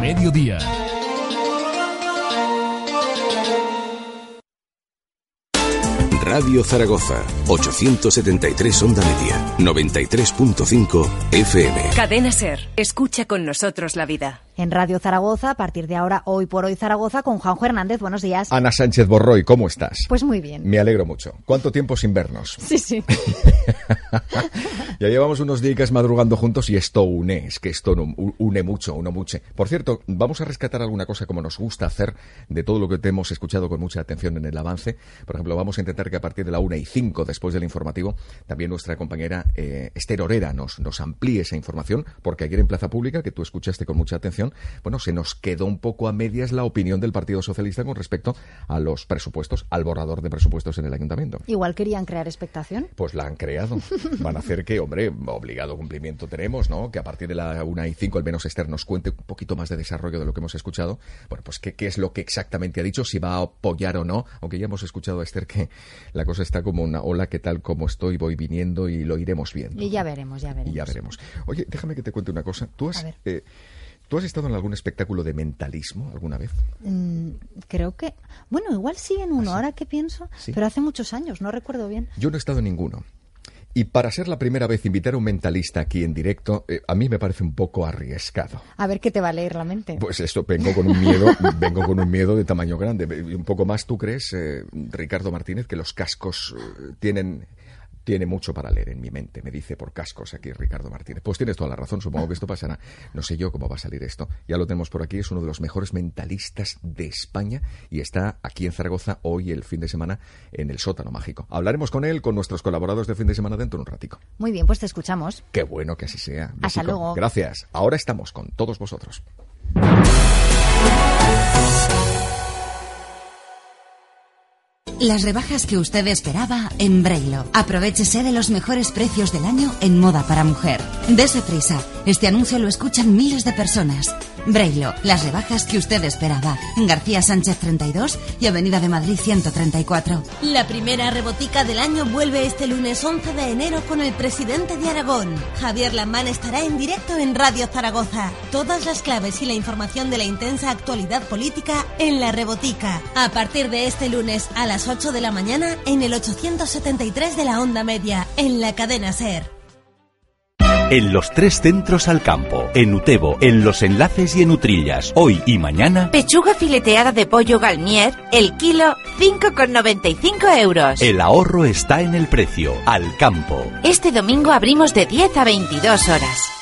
Mediodía. Radio Zaragoza, 873 Onda Media, 93.5 FM. Cadena Ser, escucha con nosotros la vida. En Radio Zaragoza, a partir de ahora, hoy por hoy Zaragoza, con Juanjo Hernández. Buenos días. Ana Sánchez Borroy, ¿cómo estás? Pues muy bien. Me alegro mucho. ¿Cuánto tiempo sin vernos? Sí, sí. ya llevamos unos días madrugando juntos y esto une, es que esto une mucho, uno mucho. Por cierto, vamos a rescatar alguna cosa como nos gusta hacer de todo lo que te hemos escuchado con mucha atención en el avance. Por ejemplo, vamos a intentar que partir de la una y cinco, después del informativo, también nuestra compañera eh, Esther Orera nos, nos amplíe esa información, porque ayer en Plaza Pública, que tú escuchaste con mucha atención, bueno, se nos quedó un poco a medias la opinión del Partido Socialista con respecto a los presupuestos, al borrador de presupuestos en el Ayuntamiento. Igual querían crear expectación. Pues la han creado. Van a hacer que, hombre, obligado cumplimiento tenemos, ¿no? Que a partir de la una y cinco, al menos Esther nos cuente un poquito más de desarrollo de lo que hemos escuchado. Bueno, pues qué, qué es lo que exactamente ha dicho, si va a apoyar o no, aunque ya hemos escuchado a Esther que la cosa está como una ola que tal como estoy voy viniendo y lo iremos viendo. Y ya veremos, ya veremos. Y ya veremos. Oye, déjame que te cuente una cosa. Tú has, eh, ¿Tú has estado en algún espectáculo de mentalismo alguna vez? Mm, creo que. Bueno, igual sí en uno, ¿Ah, ahora que pienso. Pero hace muchos años, no recuerdo bien. Yo no he estado en ninguno. Y para ser la primera vez invitar a un mentalista aquí en directo, eh, a mí me parece un poco arriesgado. A ver qué te va a leer la mente. Pues esto, vengo con un miedo, vengo con un miedo de tamaño grande. Un poco más, ¿tú crees, eh, Ricardo Martínez, que los cascos eh, tienen tiene mucho para leer en mi mente, me dice por cascos aquí Ricardo Martínez. Pues tienes toda la razón, supongo que esto pasará. No sé yo cómo va a salir esto. Ya lo tenemos por aquí, es uno de los mejores mentalistas de España y está aquí en Zaragoza hoy el fin de semana en el sótano mágico. Hablaremos con él, con nuestros colaboradores de fin de semana dentro de un ratico. Muy bien, pues te escuchamos. Qué bueno que así sea. Hasta luego. Gracias. Ahora estamos con todos vosotros. Las rebajas que usted esperaba en Brailo. Aprovechese de los mejores precios del año en moda para mujer. Dese prisa. Este anuncio lo escuchan miles de personas. Brailo, las rebajas que usted esperaba. En García Sánchez 32 y Avenida de Madrid 134. La primera rebotica del año vuelve este lunes 11 de enero con el presidente de Aragón. Javier Lamán estará en directo en Radio Zaragoza. Todas las claves y la información de la intensa actualidad política en la rebotica. A partir de este lunes a las 8 de la mañana en el 873 de la onda media, en la cadena Ser. En los tres centros al campo, en Utebo, en Los Enlaces y en Utrillas, hoy y mañana. Pechuga fileteada de pollo galmier, el kilo 5,95 euros. El ahorro está en el precio, al campo. Este domingo abrimos de 10 a 22 horas.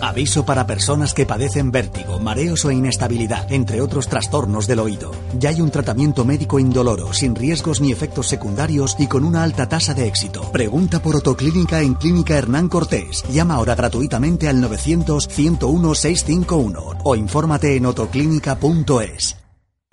Aviso para personas que padecen vértigo, mareos o inestabilidad, entre otros trastornos del oído. Ya hay un tratamiento médico indoloro, sin riesgos ni efectos secundarios y con una alta tasa de éxito. Pregunta por Otoclínica en Clínica Hernán Cortés. Llama ahora gratuitamente al 900 101 651 o infórmate en otoclínica.es.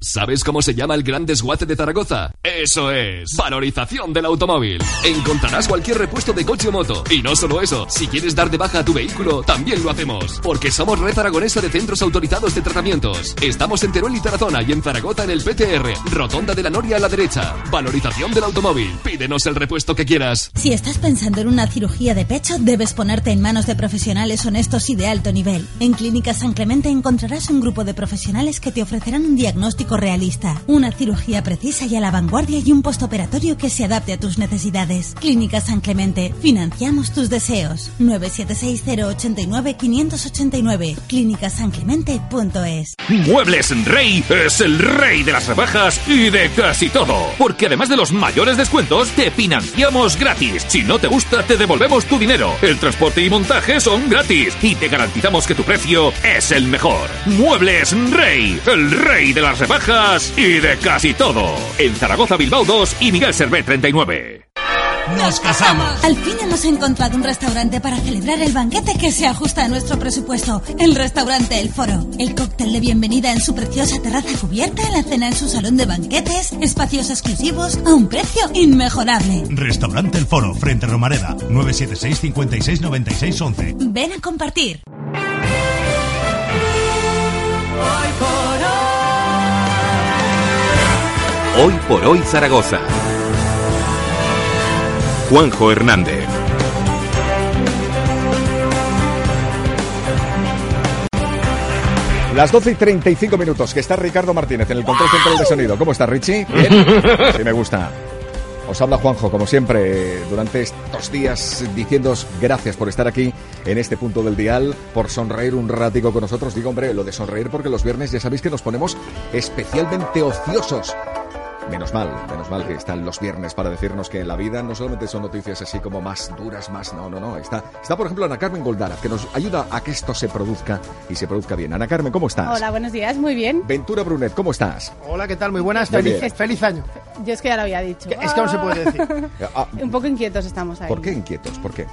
¿Sabes cómo se llama el gran desguace de Zaragoza? Eso es, valorización del automóvil. Encontrarás cualquier repuesto de coche o moto. Y no solo eso, si quieres dar de baja a tu vehículo, también lo hacemos. Porque somos red aragonesa de centros autorizados de tratamientos. Estamos en Teruel y Tarazona y en Zaragoza en el PTR. Rotonda de la Noria a la derecha. Valorización del automóvil. Pídenos el repuesto que quieras. Si estás pensando en una cirugía de pecho, debes ponerte en manos de profesionales honestos y de alto nivel. En Clínica San Clemente encontrarás un grupo de profesionales que te ofrecerán un diagnóstico realista, una cirugía precisa y a la vanguardia y un postoperatorio que se adapte a tus necesidades. Clínica San Clemente, financiamos tus deseos. 976-089-589, clínicasanclemente.es. Muebles Rey es el rey de las rebajas y de casi todo. Porque además de los mayores descuentos, te financiamos gratis. Si no te gusta, te devolvemos tu dinero. El transporte y montaje son gratis. Y te garantizamos que tu precio es el mejor. Muebles Rey, el rey de las rebajas y de casi todo. En Zaragoza, Bilbao 2 y Miguel Servet 39. nos casamos. Al fin hemos encontrado un restaurante para celebrar el banquete que se ajusta a nuestro presupuesto. El restaurante El Foro. El cóctel de bienvenida en su preciosa terraza cubierta, la cena en su salón de banquetes, espacios exclusivos a un precio inmejorable. Restaurante El Foro, frente a Romareda, 976 56 96 11. Ven a compartir. Hoy por hoy Zaragoza. Juanjo Hernández. Las 12 y 35 minutos, que está Ricardo Martínez en el control central de sonido. ¿Cómo está, Richie? ¿Bien? Sí, me gusta. Os habla Juanjo, como siempre, durante estos días, diciéndoos gracias por estar aquí en este punto del dial, por sonreír un ratico con nosotros. Digo, hombre, lo de sonreír porque los viernes ya sabéis que nos ponemos especialmente ociosos. Menos mal, menos mal que están los viernes para decirnos que en la vida no solamente son noticias así como más duras, más... No, no, no. Está, está por ejemplo, Ana Carmen Goldaraz, que nos ayuda a que esto se produzca y se produzca bien. Ana Carmen, ¿cómo estás? Hola, buenos días, muy bien. Ventura Brunet, ¿cómo estás? Hola, ¿qué tal? Muy buenas, Muy feliz, bien. feliz año. Yo es que ya lo había dicho. Es que no se puede decir. Ah, Un poco inquietos estamos ahí. ¿Por qué inquietos? ¿Por qué?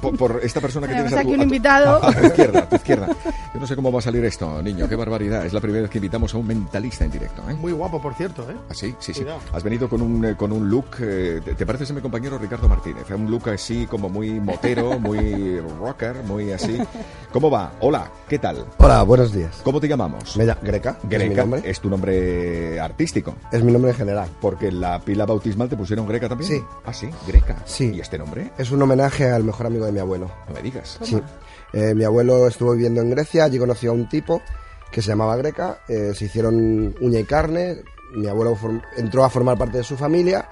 Por, por esta persona que tienes a tu, aquí un a tu- invitado. A tu izquierda, a tu izquierda. Yo no sé cómo va a salir esto, niño. Qué barbaridad. Es la primera vez que invitamos a un mentalista en directo. ¿eh? Muy guapo, por cierto, ¿eh? ¿Ah, sí? Sí, sí. Cuidado. Has venido con un, eh, con un look, eh, te, te pareces a mi compañero Ricardo Martínez, un look así como muy motero, muy rocker, muy así. ¿Cómo va? Hola, ¿qué tal? Hola, buenos días. ¿Cómo te llamamos? Me llamo Greca. es mi Greca, nombre. es tu nombre artístico. Es mi nombre en general. Porque en la pila bautismal te pusieron Greca también. Sí. Ah, sí, Greca. Sí. ¿Y este nombre? Es un homenaje al mejor amigo de mi abuelo. No me digas. Sí. Eh, mi abuelo estuvo viviendo en Grecia, allí conoció a un tipo que se llamaba Greca, eh, se hicieron uña y carne, mi abuelo entró a formar parte de su familia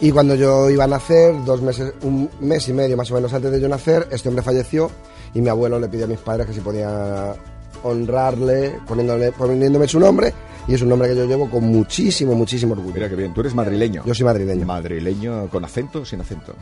y cuando yo iba a nacer, dos meses, un mes y medio más o menos antes de yo nacer, este hombre falleció y mi abuelo le pidió a mis padres que si podía honrarle poniéndole, poniéndome su nombre y es un nombre que yo llevo con muchísimo, muchísimo orgullo. Mira qué bien. Tú eres madrileño. Yo soy madrileño. Madrileño con acento o sin acento.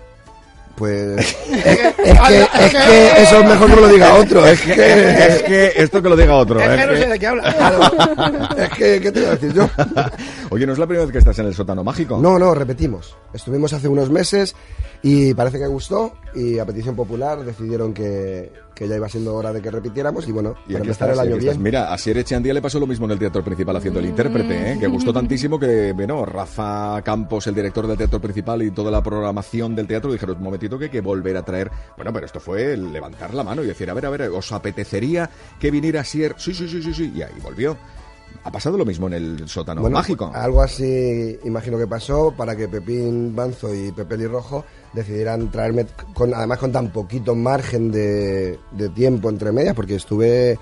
Pues es, es que, es que eso es mejor que me lo diga otro. Es que, es que esto que lo diga otro. Es que no sé de qué habla. Claro. Es que, ¿qué te iba a decir yo? Oye, ¿no es la primera vez que estás en el sótano mágico? No, no, repetimos. Estuvimos hace unos meses y parece que gustó y a petición popular decidieron que, que ya iba siendo hora de que repitiéramos y bueno, Y para empezar estás, el año estás. bien. Mira, a Sier Echeandía le pasó lo mismo en el teatro principal haciendo el intérprete, ¿eh? que gustó tantísimo que, bueno, Rafa Campos, el director del teatro principal y toda la programación del teatro dijeron, un momentito que hay que volver a traer. Bueno, pero esto fue el levantar la mano y decir, a ver, a ver, ¿os apetecería que viniera Sier? Sí, sí, sí, sí, sí. Y ahí volvió. Ha pasado lo mismo en el sótano Bueno, mágico. Algo así imagino que pasó para que Pepín Banzo y Pepe Rojo decidieran traerme, con, además con tan poquito margen de, de tiempo entre medias, porque estuve,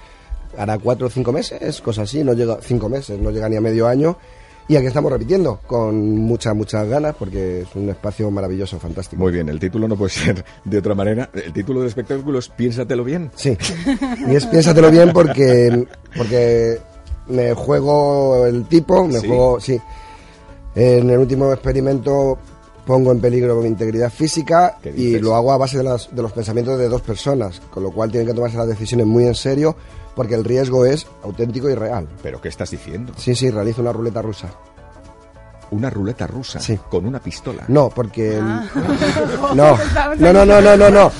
hará cuatro o cinco meses, cosas así, no llega, cinco meses, no llega ni a medio año. Y aquí estamos repitiendo, con muchas, muchas ganas, porque es un espacio maravilloso, fantástico. Muy bien, el título no puede ser de otra manera. El título del espectáculo es Piénsatelo bien. Sí. Y es piénsatelo bien porque, porque me juego el tipo, me Sí. juego, sí. En el último experimento pongo en peligro mi integridad física ¿Qué y lo hago a base de, las- de los pensamientos de dos personas, con lo cual tienen que tomarse las decisiones muy en serio porque el riesgo es auténtico y real. ¿Pero qué estás diciendo? Sí, sí, realizo una ruleta rusa. Una ruleta rusa Sí. con una pistola. No, porque... Ah. No, no, no, no, no, no, no.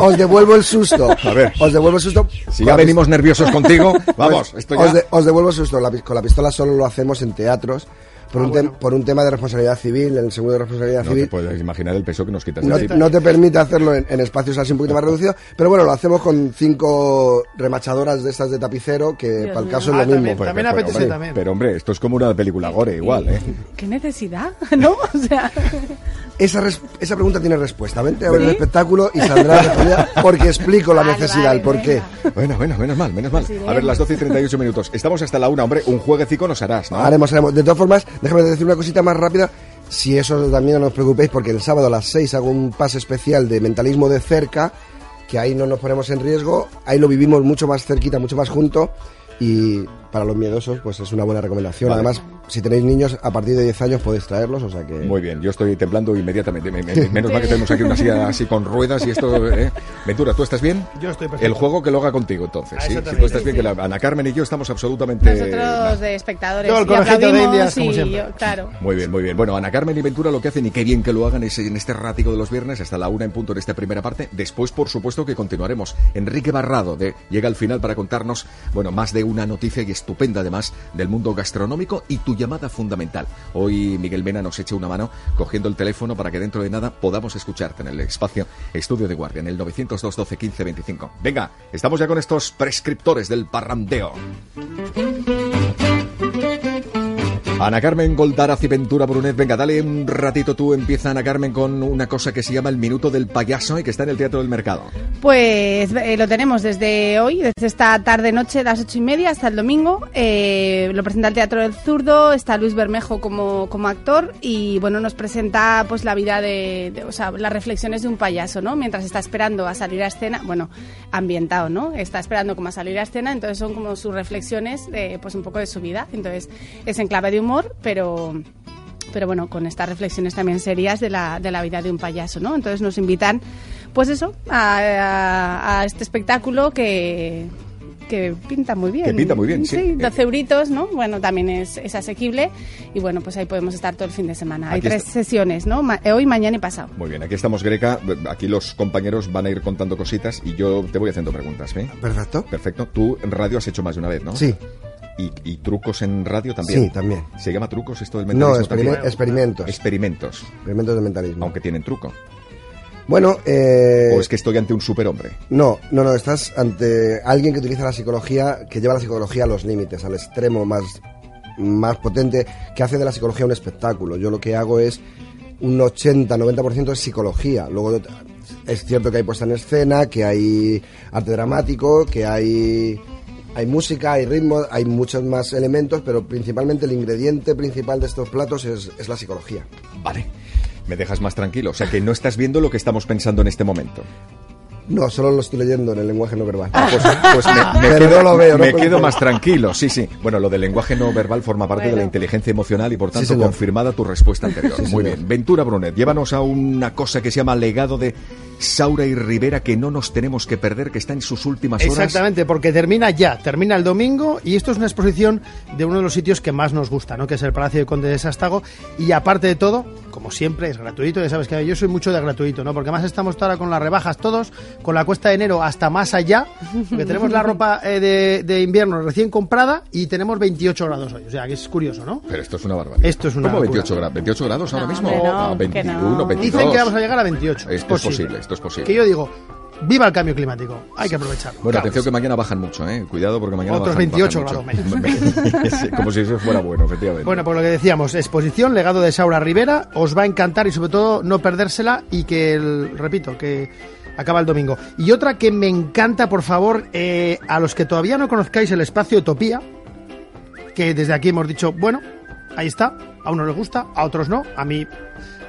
Os, devuelvo el susto. A ver. Os devuelvo el susto. Si ya venimos nerviosos contigo, vamos, esto ya... Os, de- os devuelvo el susto. La con la pistola solo lo hacemos en teatros por, un, tem- por un tema de responsabilidad civil, el seguro de responsabilidad No te civil. puedes imaginar el peso que nos quitas No, de no te permite hacerlo en, en espacios así un poquito más reducidos, pero bueno, lo hacemos con cinco remachadoras de estas de tapicero, que Dios para el mío. caso Ah, es lo mismo. también, Pues, también pero, apetece hombre, también. Pero hombre, esto es como una película gore igual, ¿eh? ¿Qué necesidad? ¿No? O sea, Esa, res- esa pregunta tiene respuesta. Vente a ver el espectáculo y saldrá respondida porque explico la necesidad, vale, el por qué. venga. Bueno, bueno, menos mal, menos mal. Sí, A ver, las 12 y 38 minutos. Estamos hasta la una, hombre. Un jueguecico nos harás, ¿no? Haremos, haremos. De todas formas, déjame decir una cosita más rápida. Si eso también no os preocupéis, porque el sábado a las 6 hago un pase especial de mentalismo de cerca, que ahí no nos ponemos en riesgo, ahí lo vivimos mucho más cerquita, mucho más junto, y para los miedosos, pues es una buena recomendación. Vale. Además, si tenéis niños a partir de 10 años podéis traerlos, o sea que... Muy bien, yo estoy temblando inmediatamente. Me- me- menos mal que tenemos aquí una silla así con ruedas y esto. ¿eh? Ventura, ¿tú estás bien? Yo estoy perfecto. El juego que lo haga contigo, entonces. Ah, ¿sí? Si tú estás bien, que la, Ana Carmen y yo estamos absolutamente. Nosotros de espectadores. Yo el y conejito de Indias, como y siempre. yo- claro. Muy bien, muy bien. Bueno, Ana Carmen y Ventura lo que hacen y qué bien que lo hagan es en este rático de los viernes hasta la una en punto en esta primera parte. Después, por supuesto, que continuaremos. Enrique Barrado de, llega al final para contarnos, bueno, más de una noticia y estupenda además del mundo gastronómico y tu llamada fundamental. Hoy Miguel Mena nos echa una mano cogiendo el teléfono para que dentro de nada podamos escucharte en el espacio Estudio de Guardia, en el 902 12 15 25. Venga, estamos ya con estos prescriptores del parrandeo. Ana Carmen Goldaraz y Ventura Brunet, venga, dale un ratito tú, empieza Ana Carmen con una cosa que se llama el Minuto del Payaso y que está en el Teatro del Mercado. Pues eh, lo tenemos desde hoy, desde esta tarde-noche, las ocho y media hasta el domingo. Eh, lo presenta el Teatro del Zurdo, está Luis Bermejo como, como actor y bueno, nos presenta pues la vida de, de- o sea, las reflexiones de un payaso, ¿no? Mientras está esperando a salir a escena, bueno, ambientado, ¿no? Está esperando como a salir a escena, entonces son como sus reflexiones de pues un poco de su vida. Entonces es en clave de humor, pero pero bueno, con estas reflexiones también serias de la, de la vida de un payaso, ¿no? Entonces nos invitan, pues eso, a, a- a este espectáculo que, que pinta muy bien. Que pinta muy bien, sí. Sí, 12 euritos, ¿no? Bueno, también es, es asequible y bueno, pues ahí podemos estar todo el fin de semana. Hay Aquí tres está. sesiones, ¿no? Ma- eh, hoy, mañana y pasado. Muy bien, aquí estamos Greca, aquí los compañeros van a ir contando cositas y yo te voy haciendo preguntas, ¿eh? Perfecto. Perfecto. Tú en radio has hecho más de una vez, ¿no? Sí. ¿Y, y trucos en radio también? Sí, también. ¿Se llama trucos esto del No, mentalismo? experime- también? experimentos. Experimentos. Experimentos de mentalismo. Aunque tienen truco. Bueno, eh... ¿O es que estoy ante un superhombre? No, no, no, estás ante alguien que utiliza la psicología, que lleva la psicología a los límites, al extremo más, más potente, que hace de la psicología un espectáculo. Yo lo que hago es un 80-90% es psicología. Luego es cierto que hay puesta en escena, que hay arte dramático, que hay, hay música, hay ritmo, hay muchos más elementos, pero principalmente el ingrediente principal de estos platos es, es la psicología. Vale. Me dejas más tranquilo. O sea que no estás viendo lo que estamos pensando en este momento. No, solo lo estoy leyendo en el lenguaje no verbal. Pues, pues me, me Pero quedo, no lo veo, no me quedo más tranquilo, sí, sí. Bueno, lo del lenguaje no verbal forma parte de la inteligencia emocional y por tanto confirmada tu respuesta anterior. Sí, Muy señor. bien. Ventura Brunet, llévanos a una cosa que se llama legado de Saura y Rivera que no nos tenemos que perder, que está en sus últimas horas. Exactamente, porque termina ya, termina el domingo y esto es una exposición de uno de los sitios que más nos gusta, ¿no? que es el Palacio de Conde de Sastago y aparte de todo, como siempre, es gratuito, ya sabes que yo soy mucho de gratuito, ¿no? porque además estamos ahora con las rebajas todos, con la cuesta de enero hasta más allá, porque tenemos la ropa eh, de, de invierno recién comprada y tenemos 28 grados hoy, o sea que es curioso, ¿no? Pero esto es una barbaridad. Esto es una ¿Cómo locura. 28 grados? 28 grados ahora No, mismo? no, Ah, que 21, no. 22. Dicen que vamos a llegar a 28. Esto es posible, esto es posible. Que yo digo, viva el cambio climático, hay que aprovecharlo. Bueno, Claro atención que mañana bajan mucho, ¿eh? Cuidado porque mañana Otros bajan, 28 bajan grados Como si eso fuera bueno, efectivamente. Bueno, pues lo que decíamos, exposición, legado de Saura Rivera, os va a encantar y sobre todo no perdérsela y que, el, repito, que acaba el domingo. Y otra que me encanta, por favor, eh, a los que todavía no conozcáis el espacio Utopía, que desde aquí hemos dicho, bueno, ahí está, a unos les gusta, a otros no, a mí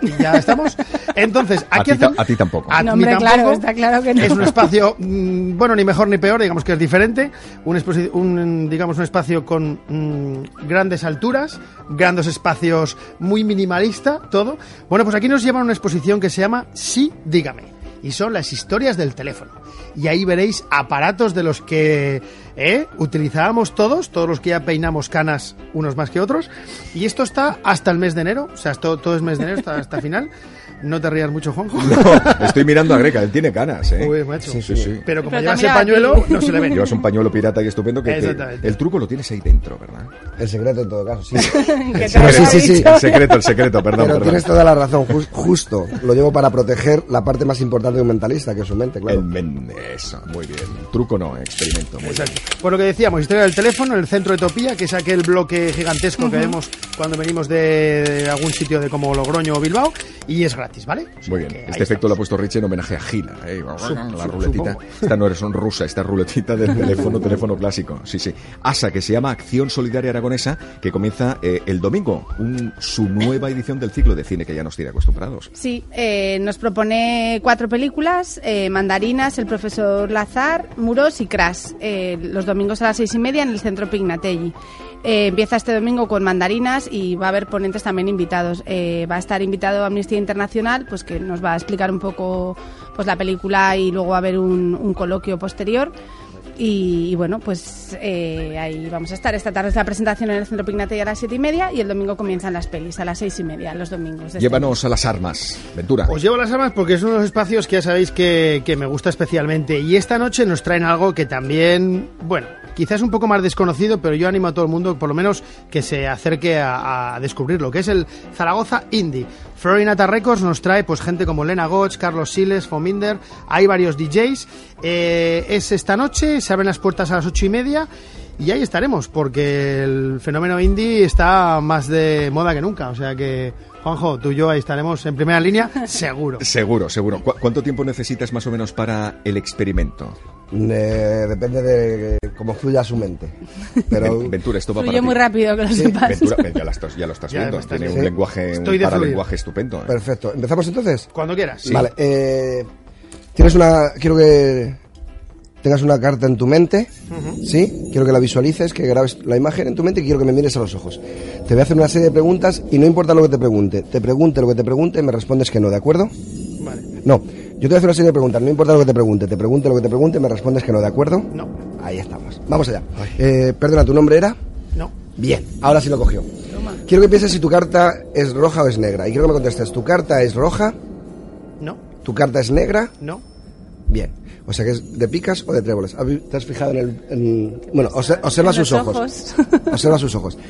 y ya estamos. Entonces, a, aquí ti, ta- hacen- a ti tampoco. a No, hombre, tampoco. claro, está claro que no. Es un espacio, mm, bueno, ni mejor ni peor, digamos que es diferente. Un, un, digamos, un espacio con mm, grandes alturas, grandes espacios, muy minimalista, todo. Bueno, pues aquí nos llevan a una exposición que se llama Sí, dígame. Y son las historias del teléfono. Y ahí veréis aparatos de los que ¿eh? utilizábamos todos, todos los que ya peinamos canas, unos más que otros. Y esto está hasta el mes de enero, o sea, esto, todo es mes de enero hasta final. No te rías mucho, Juanjo. No, estoy mirando a Greca, él tiene canas, ¿eh? Uy, macho. Sí, sí, sí. Pero como Pero llevas el pañuelo, no se le ve. Llevas un pañuelo pirata y estupendo que, que el truco lo tienes ahí dentro, ¿verdad? El secreto en todo caso, sí. Sí, sí, sí. El secreto, el secreto, perdón, Pero perdón. tienes toda la razón, jus- justo. Lo llevo para proteger la parte más importante de un mentalista, que es su mente, claro. El men- eso, muy bien. Truco no, experimento. Muy Exacto. Por lo que decíamos, historia del teléfono, el centro de Topía, que es aquel bloque gigantesco que vemos cuando venimos de algún sitio de como Logroño o Bilbao y es gratis, ¿vale? Muy bien. Este efecto lo ha puesto Rich en homenaje a Gila. ¿eh? La ruletita. Esta no es rusa, esta ruletita del teléfono, teléfono clásico. Sí, sí. ASA, que se llama Acción Solidaria Aragonesa, que comienza eh, el domingo, un, su nueva edición del ciclo de cine que ya nos tiene acostumbrados. Sí, eh, nos propone cuatro películas, eh, Mandarinas, El Profesor Lazar, Muros y Crash, eh, los domingos a las seis y media en el Centro Pignatelli. Eh, empieza este domingo con mandarinas y va a haber ponentes también invitados. Eh, va a estar invitado Amnistía Internacional, pues que nos va a explicar un poco pues la película y luego va a haber un, un coloquio posterior. Y, y bueno, pues eh, ahí vamos a estar. Esta tarde es la presentación en el Centro Pignatelli a las siete y media y el domingo comienzan las pelis a las seis y media, los domingos. este Llévanos a las armas, Ventura. Os llevo las armas porque es uno de los espacios que ya sabéis que, que me gusta especialmente. Y esta noche nos traen algo que también, bueno, quizás un poco más desconocido, pero yo animo a todo el mundo, por lo menos, que se acerque a, a descubrirlo, que es el Zaragoza Indie. Florinata Records nos trae pues gente como Lena Gotch, Carlos Siles, Fominder, hay varios DJs. Eh, es esta noche, se abren las puertas a las ocho y media. Y ahí estaremos, porque el fenómeno indie está más de moda que nunca. O sea que, Juanjo, tú y yo ahí estaremos en primera línea, seguro. Seguro, seguro. ¿Cu- ¿Cuánto tiempo necesitas más o menos para el experimento? Eh, depende de cómo fluya su mente. Pero Ven- Ventura, esto va Fluye para ti. muy rápido, que lo sepas. Ventura, ven, ya, lo estás, ya lo estás Ya viendo. Tiene un Sí. lenguaje, Estoy un de paralenguaje estupendo. ¿eh? Perfecto. ¿Empezamos entonces? Cuando quieras. Vale. eh, tienes una. Quiero que tengas una carta en tu mente. ¿Sí? Quiero que la visualices, que grabes la imagen en tu mente y quiero que me mires a los ojos. Te voy a hacer una serie de preguntas y no importa lo que te pregunte. Te pregunte lo que te pregunte, me respondes que no, ¿de acuerdo? Vale. No. Yo te voy a hacer una serie de preguntas, no importa lo que te pregunte. Te pregunte lo que te pregunte, me respondes que no, ¿de acuerdo? No. Ahí estamos. Vamos allá. Eh, perdona, ¿tu nombre era? No. Bien, ahora sí lo cogió. Quiero que pienses si tu carta es roja o es negra. Y quiero que me contestes, ¿tu carta es roja? No. ¿Tu carta es negra? No. Bien. O sea que es de picas o de tréboles. ¿Has vi- ¿Te has fijado en el...? en- Bueno, obse- observa sus ojos. ojos. Observa sus ojos.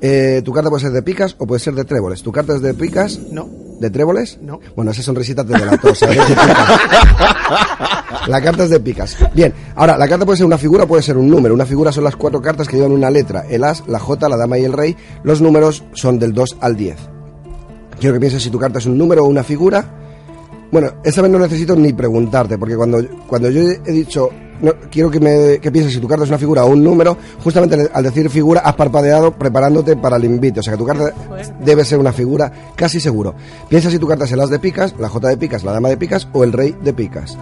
Eh, ¿Tu carta puede ser de picas o puede ser de tréboles? ¿Tu carta es de picas? No. ¿De tréboles? No. Bueno, esa sonrisita te delató. o sea. La carta es de picas. Bien, ahora, la carta puede ser una figura o puede ser un número. Una figura son las cuatro cartas que llevan una letra. El as, la jota, la dama y el rey. Los números son del 2 al 10. Quiero que pienses si tu carta es un número o una figura. Bueno, esta vez no necesito ni preguntarte, porque cuando, cuando yo he dicho, no, quiero que, me, que pienses si tu carta es una figura o un número, justamente al- al decir figura has parpadeado preparándote para el invite. O sea que tu carta debe ser una figura casi seguro. Piensa si tu carta es el as de picas, la jota de picas, la dama de picas o el rey de picas.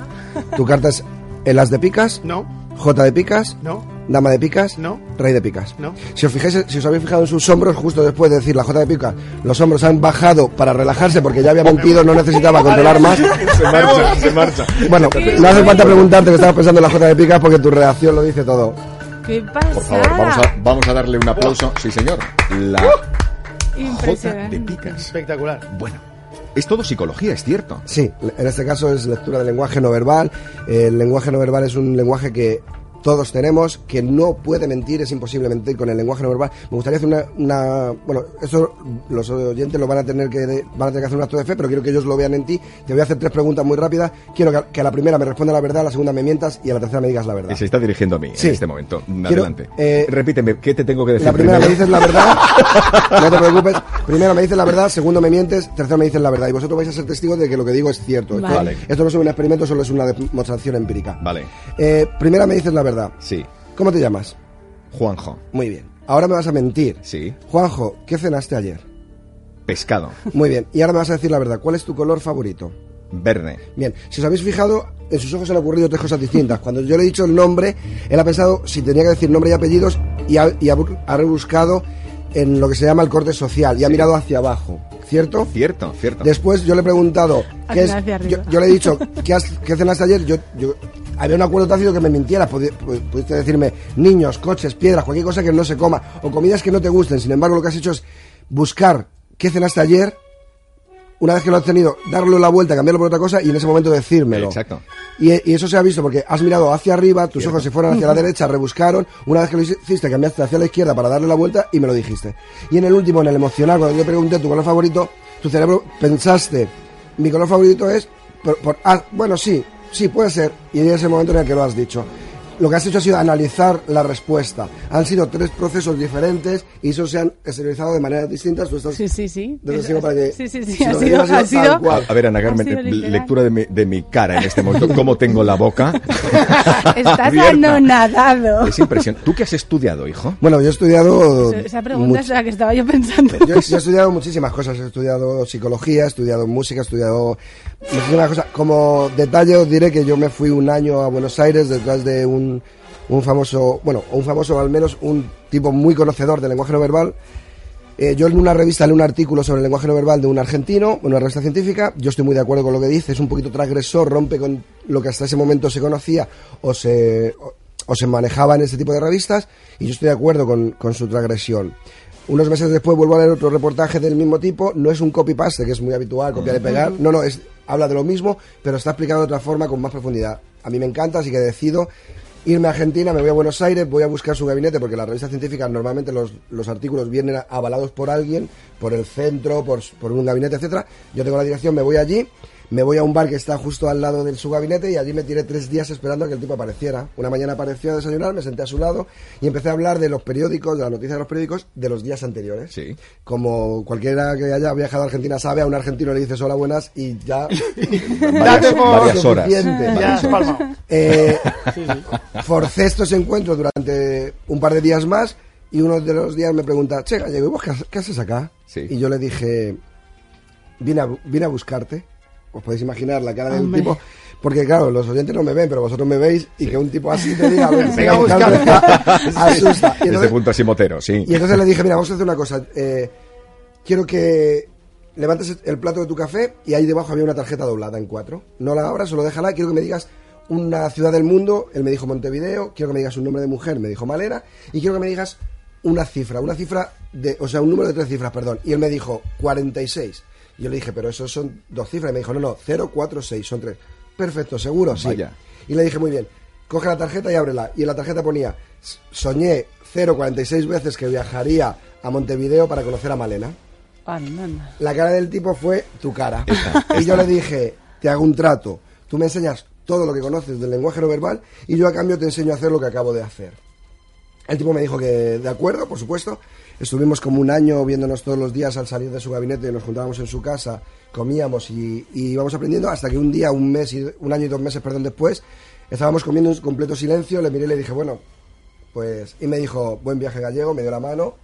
¿Tu carta es el as de picas? No. ¿Jota de picas? No. ¿Dama de picas? No. ¿Rey de picas? No. Si os fijáis, si os habéis fijado en sus hombros, justo después de decir la J de picas, los hombros han bajado para relajarse porque ya había mentido, no necesitaba controlar más. Se marcha, se marcha. Bueno, no hace falta preguntarte que estabas pensando en la J de picas porque tu reacción lo dice todo. ¡Qué pasada! Por favor, vamos a, vamos a darle un aplauso. Sí, señor. La J Impresionante. de picas. Espectacular. Bueno, es todo psicología, es cierto. Sí, en este caso es lectura del lenguaje no verbal. El lenguaje no verbal es un lenguaje que todos tenemos, que no puede mentir, es imposible mentir con el lenguaje no verbal. Me gustaría hacer una, una- bueno, eso los oyentes lo van a tener que van a tener que hacer un acto de fe, pero quiero que ellos lo vean en ti. Te voy a hacer tres preguntas muy rápidas. Quiero que, que a la primera me responda la verdad, a la segunda me mientas y a la tercera me digas la verdad. Y se está dirigiendo a mí Sí. en este momento. Quiero, Adelante. eh, Repíteme, ¿qué te tengo que decir La primera me dices la verdad, no te preocupes. Primero me dices la verdad, segundo me mientes, tercero me dices la verdad. Y vosotros vais a ser testigos de que lo que digo es cierto. Esto- Vale. Esto no es un experimento, solo es una demostración empírica. Vale. Eh, primera me dices la verdad. Sí. ¿Cómo te llamas? Juanjo. Muy bien. Ahora me vas a mentir. Sí. Juanjo, ¿qué cenaste ayer? Pescado. Muy bien. Y ahora me vas a decir la verdad. ¿Cuál es tu color favorito? Verde. Bien, si os habéis fijado, en sus ojos han ocurrido tres cosas distintas. Cuando yo le he dicho el nombre, él ha pensado si tenía que decir nombre y apellidos y ha, y ha bu- ha rebuscado en lo que se llama el corte social y ha mirado hacia abajo, ¿cierto? Cierto, cierto. Después yo le he preguntado, ¿qué es? Yo, yo le he dicho, ¿qué, has, qué cenaste ayer? Yo, yo, había un acuerdo tácito que me mintieras, Pudi- pu- pudiste decirme niños, coches, piedras, cualquier cosa que no se coma, o comidas que no te gusten. Sin embargo, lo que has hecho es buscar qué cenaste ayer, una vez que lo has tenido, darle la vuelta, cambiarlo por otra cosa y en ese momento decírmelo. Exacto. Y, y eso se ha visto porque has mirado hacia arriba, tus ojos se fueron hacia la derecha, rebuscaron, una vez que lo hiciste cambiaste hacia la izquierda para darle la vuelta y me lo dijiste. Y en el último, en el emocional, cuando yo te pregunté tu color favorito, tu cerebro pensaste, mi color favorito es, por, por- ah, bueno, sí, sí, puede ser, y en ese momento en el que lo has dicho. Lo que has hecho ha sido analizar la respuesta. Han sido tres procesos diferentes y esos se han exteriorizado de maneras distintas. Tú estás Sí, sí, sí. Sigo para que- Sí, sí, sí. si Ha sido, digo, ha ha sido cual. A ver, Ana Carmen, eh, lectura de mi, de mi cara en este momento. ¿Cómo tengo la boca? Estás anonadado. Es impresionante. ¿Tú qué has estudiado, hijo? Bueno, yo he estudiado... Esa pregunta mucho- es la que estaba yo pensando. Yo, yo he estudiado muchísimas cosas, he estudiado psicología, he estudiado música, he estudiado muchísimas cosas. Como detalle os diré que yo me fui un año a Buenos Aires detrás de un, un famoso, bueno, un famoso al menos un tipo muy conocedor del lenguaje no verbal. Eh, yo en una revista leí un artículo sobre el lenguaje no verbal de un argentino, una revista científica. Yo estoy muy de acuerdo con lo que dice, es un poquito transgresor, rompe con lo que hasta ese momento se conocía o se, o, o se manejaba en este tipo de revistas. Y yo estoy de acuerdo con, con su transgresión. Unos meses después vuelvo a leer otro reportaje del mismo tipo. No es un copy-paste, que es muy habitual, copiar y pegar. No, no, es, habla de lo mismo, pero está explicado de otra forma, con más profundidad. A mí me encanta, así que decido irme a Argentina, me voy a Buenos Aires, voy a buscar su gabinete, porque las revistas científicas normalmente los, los artículos vienen avalados por alguien, por el centro, por, por un gabinete, etcétera. Yo tengo la dirección, me voy allí, me voy a un bar que está justo al lado de su gabinete y allí me tiré tres días esperando a que el tipo apareciera. Una mañana apareció a desayunar, me senté a su lado y empecé a hablar de los periódicos, de las noticias de los periódicos de los días anteriores. Sí. Como cualquiera que haya viajado a Argentina sabe, a un argentino le dices hola buenas y ya Varias- varias horas. Ya. Eh, forcé estos encuentros durante un par de días más y uno de los días me pregunta, che, Gallego, ¿y vos qué, ha- qué haces acá? Sí. Y yo le dije, vine a, vine a buscarte. Os podéis imaginar la cara del Hombre. tipo. Porque claro, los oyentes no me ven, pero vosotros me veis y que un tipo así te diga, "Ven, Venga a buscarte", asusta. Y Desde entonces, punto así motero, sí. y entonces le dije, mira, vamos a hacer una cosa. eh, quiero que levantes el plato de tu café y ahí debajo había una tarjeta doblada en cuatro. No la abras, solo déjala. Quiero que me digas una ciudad del mundo. Él me dijo Montevideo. Quiero que me digas un nombre de mujer. Me dijo Malera. Y quiero que me digas una cifra. Una cifra de... O sea, un número de tres cifras, perdón. Y él me dijo 46. Y yo le dije, pero esos son dos cifras. Y me dijo, no, no, 0, 4, 6. Son tres. Perfecto, seguro, sí. Vaya. Y le dije, muy bien, coge la tarjeta y ábrela. Y en la tarjeta ponía, soñé 0,46 veces que viajaría a Montevideo para conocer a Malena. Banana. La cara del tipo fue tu cara. Y yo le dije, te hago un trato. Tú me enseñas todo lo que conoces del lenguaje no verbal y yo a cambio te enseño a hacer lo que acabo de hacer. El tipo me dijo que de acuerdo, por supuesto. Estuvimos como un año viéndonos todos los días al salir de su gabinete, nos juntábamos en su casa, comíamos y, y íbamos aprendiendo hasta que un día, un mes, y, un año y dos meses, perdón, después, estábamos comiendo en completo silencio, le miré y le dije, bueno, pues... Y me dijo, buen viaje gallego, me dio la mano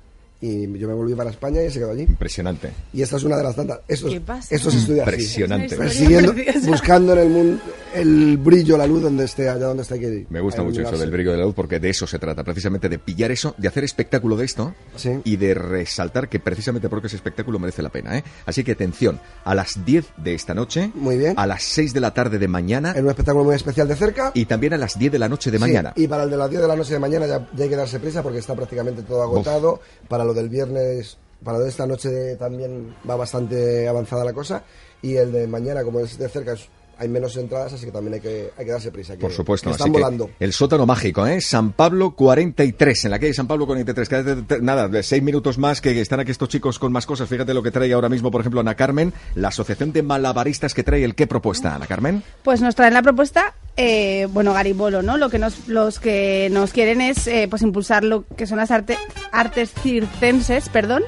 y yo me volví para España y se quedó allí. Impresionante. Y esta es una de las tantas. Esto, ¿Qué pasa? esto se estudia así. Impresionante. Persiguiendo, buscando en el mundo el brillo, la luz donde esté, allá donde esté que Me gusta mucho eso del brillo de la luz porque de eso se trata, precisamente de pillar eso, de hacer espectáculo de esto Sí. y de resaltar que precisamente porque ese espectáculo merece la pena. ¿eh? Así que atención, a las 10 de esta noche, Muy bien. a las 6 de la tarde de mañana En un espectáculo muy especial de cerca. y también a las 10 de la noche de Sí, mañana. y para el de las 10 de la noche de mañana ya, ya hay que darse prisa porque está prácticamente todo agotado. Para lo del viernes, para lo de esta noche también va bastante avanzada la cosa. Y el de mañana, como es de cerca, es- hay menos entradas, así que también hay que, hay que darse prisa. que- Por supuesto, que así están que volando. el sótano mágico, ¿eh? San Pablo 43, en la calle San Pablo 43. Cada vez te- nada, de seis minutos más que están aquí estos chicos con más cosas. Fíjate lo que trae ahora mismo, por ejemplo, Ana Carmen, la asociación de malabaristas que trae el qué propuesta, Ana Carmen. Pues nos traen la propuesta, eh, bueno, Garibolo, ¿no? Lo que nos, los que nos quieren es eh, pues impulsar lo que son las arte- artes circenses, perdón.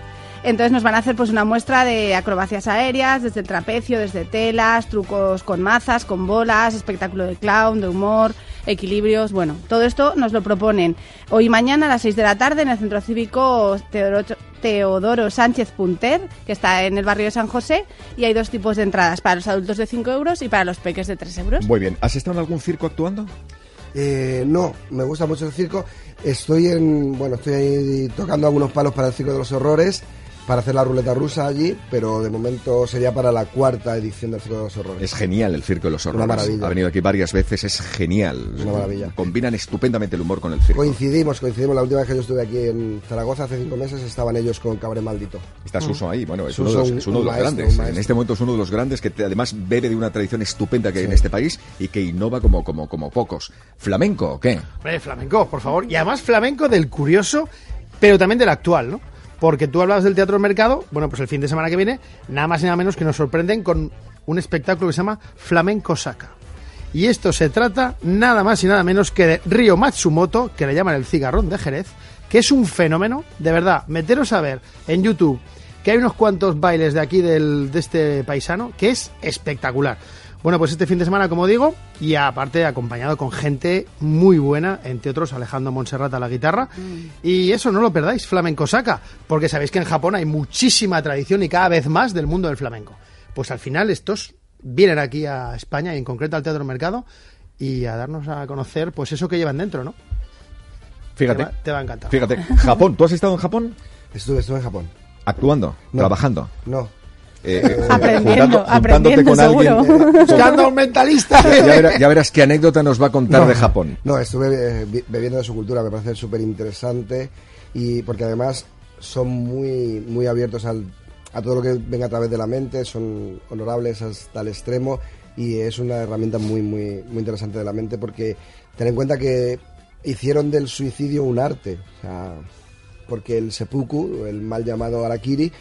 Entonces nos van a hacer pues una muestra de acrobacias aéreas, desde el trapecio, desde telas, trucos con mazas, con bolas, espectáculo de clown, de humor, equilibrios, bueno, todo esto nos lo proponen hoy y mañana a las 6 de la tarde en el Centro Cívico Teodoro, Teodoro Sánchez Punter, que está en el barrio de San José, y hay dos tipos de entradas, para los adultos de 5 euros y para los peques de 3 euros. Muy bien, ¿has estado en algún circo actuando? Eh, no, me gusta mucho el circo. Estoy en, bueno, estoy ahí tocando algunos palos para el Circo de los Horrores, para hacer la ruleta rusa allí, pero de momento sería para la cuarta edición del Circo de los Horrores. Es genial el Circo de los Horrores. Una maravilla. Ha venido aquí varias veces, es genial. Es una maravilla. Combinan estupendamente el humor con el circo. Coincidimos, coincidimos. La última vez que yo estuve aquí en Zaragoza hace cinco meses estaban ellos con Cabaret Maldito. Está Suso ahí, bueno, es Suso, uno de los, un- es uno de un los maestro, grandes. En este momento es uno de los grandes que te- además bebe de una tradición estupenda que hay Sí. en este país y que innova como, como, como pocos. ¿Flamenco o qué? Hombre, flamenco, por favor. Y además flamenco del curioso, pero también del actual, ¿no? Porque tú hablabas del Teatro del Mercado, bueno, pues el fin de semana que viene, nada más y nada menos que nos sorprenden con un espectáculo que se llama Flamenco Saca. Y esto se trata nada más y nada menos que de Ryo Matsumoto, que le llaman el cigarrón de Jerez, que es un fenómeno, de verdad, meteros a ver en YouTube que hay unos cuantos bailes de aquí del, de este paisano, que es espectacular. Bueno, pues este fin de semana, como digo, y aparte acompañado con gente muy buena, entre otros Alejandro Monserrat a la guitarra. Y eso no lo perdáis, Flamenco Saca, porque sabéis que en Japón hay muchísima tradición y cada vez más del mundo del flamenco. Pues al final estos vienen aquí a España y en concreto al Teatro Mercado y a darnos a conocer pues eso que llevan dentro, ¿no? Fíjate. Te va, te va a encantar. Fíjate, Japón. ¿Tú has estado en Japón? Estuve, estuve en Japón. ¿Actuando? No. ¿Trabajando? No. Eh, Aprendiendo, juntando- juntándote aprendiendo, con alguien. seguro. Buscando a un mentalista. Ya, verás, ya verás qué anécdota nos va a contar No. de Japón. No, estuve eh, bebiendo de su cultura, me parece súper interesante y porque además son muy, muy abiertos al, a todo lo que venga a través de la mente, son honorables hasta el extremo y es una herramienta muy, muy, muy interesante de la mente porque ten en cuenta que hicieron del suicidio un arte, o sea, porque el seppuku, el mal llamado harakiri,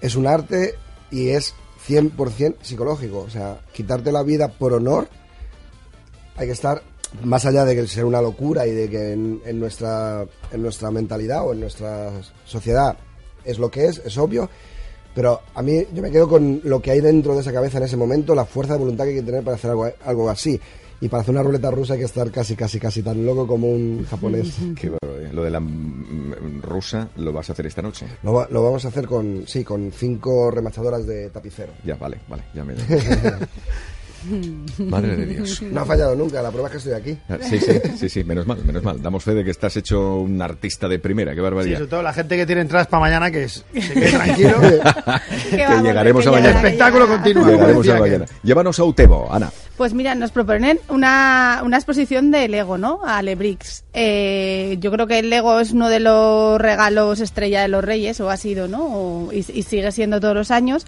es un arte y es 100% psicológico, o sea, quitarte la vida por honor hay que estar más allá de que ser una locura y de que en, en nuestra en nuestra mentalidad o en nuestra sociedad es lo que es, es obvio, pero a mí yo me quedo con lo que hay dentro de esa cabeza en ese momento, la fuerza de voluntad que hay que tener para hacer algo, algo así. Y para hacer una ruleta rusa hay que estar casi, casi, casi tan loco como un japonés. Qué barbaridad. Lo de la rusa lo vas a hacer esta noche. Lo, va- lo vamos a hacer con, sí, con cinco remachadoras de tapicero. Ya, vale, vale, ya me... Madre de Dios. No ha fallado nunca, la prueba es que estoy aquí. Ah, Sí, sí, sí, sí, menos mal, menos mal. Damos fe de que estás hecho un artista de primera, qué Sí, barbaridad. sobre todo la gente que tiene entradas para mañana, que es, se quede tranquilo. que llegaremos a El mañana. espectáculo continúa. Llegaremos a mañana. Llévanos a Utebo, Ana. Pues mira, nos proponen una, una exposición de Lego, ¿no? A Lebrix. Eh, yo creo que el Lego es uno de los regalos estrella de los Reyes, o ha sido, ¿no? O- y, y sigue siendo todos los años.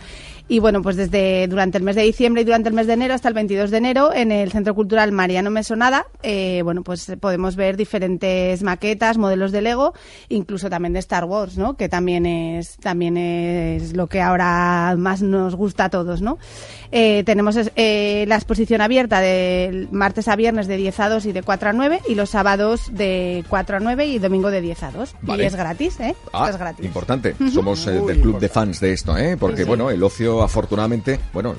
Y bueno, pues desde durante el mes de diciembre y durante el mes de enero hasta el 22 de enero en el Centro Cultural Mariano Mesonada, eh, bueno, pues podemos ver diferentes maquetas, modelos de Lego, incluso también de Star Wars, ¿no? Que también es también es lo que ahora más nos gusta a todos, ¿no? Eh, tenemos eh, la exposición abierta de martes a viernes de 10 a 2 y de 4 a 9 y los sábados de 4 a 9 y domingo de 10 a 2. Vale. Y es gratis, ¿eh? Ah, es gratis. importante. Somos eh, del club de fans de esto, ¿eh? Porque, Sí, sí. bueno, el ocio, afortunadamente, bueno,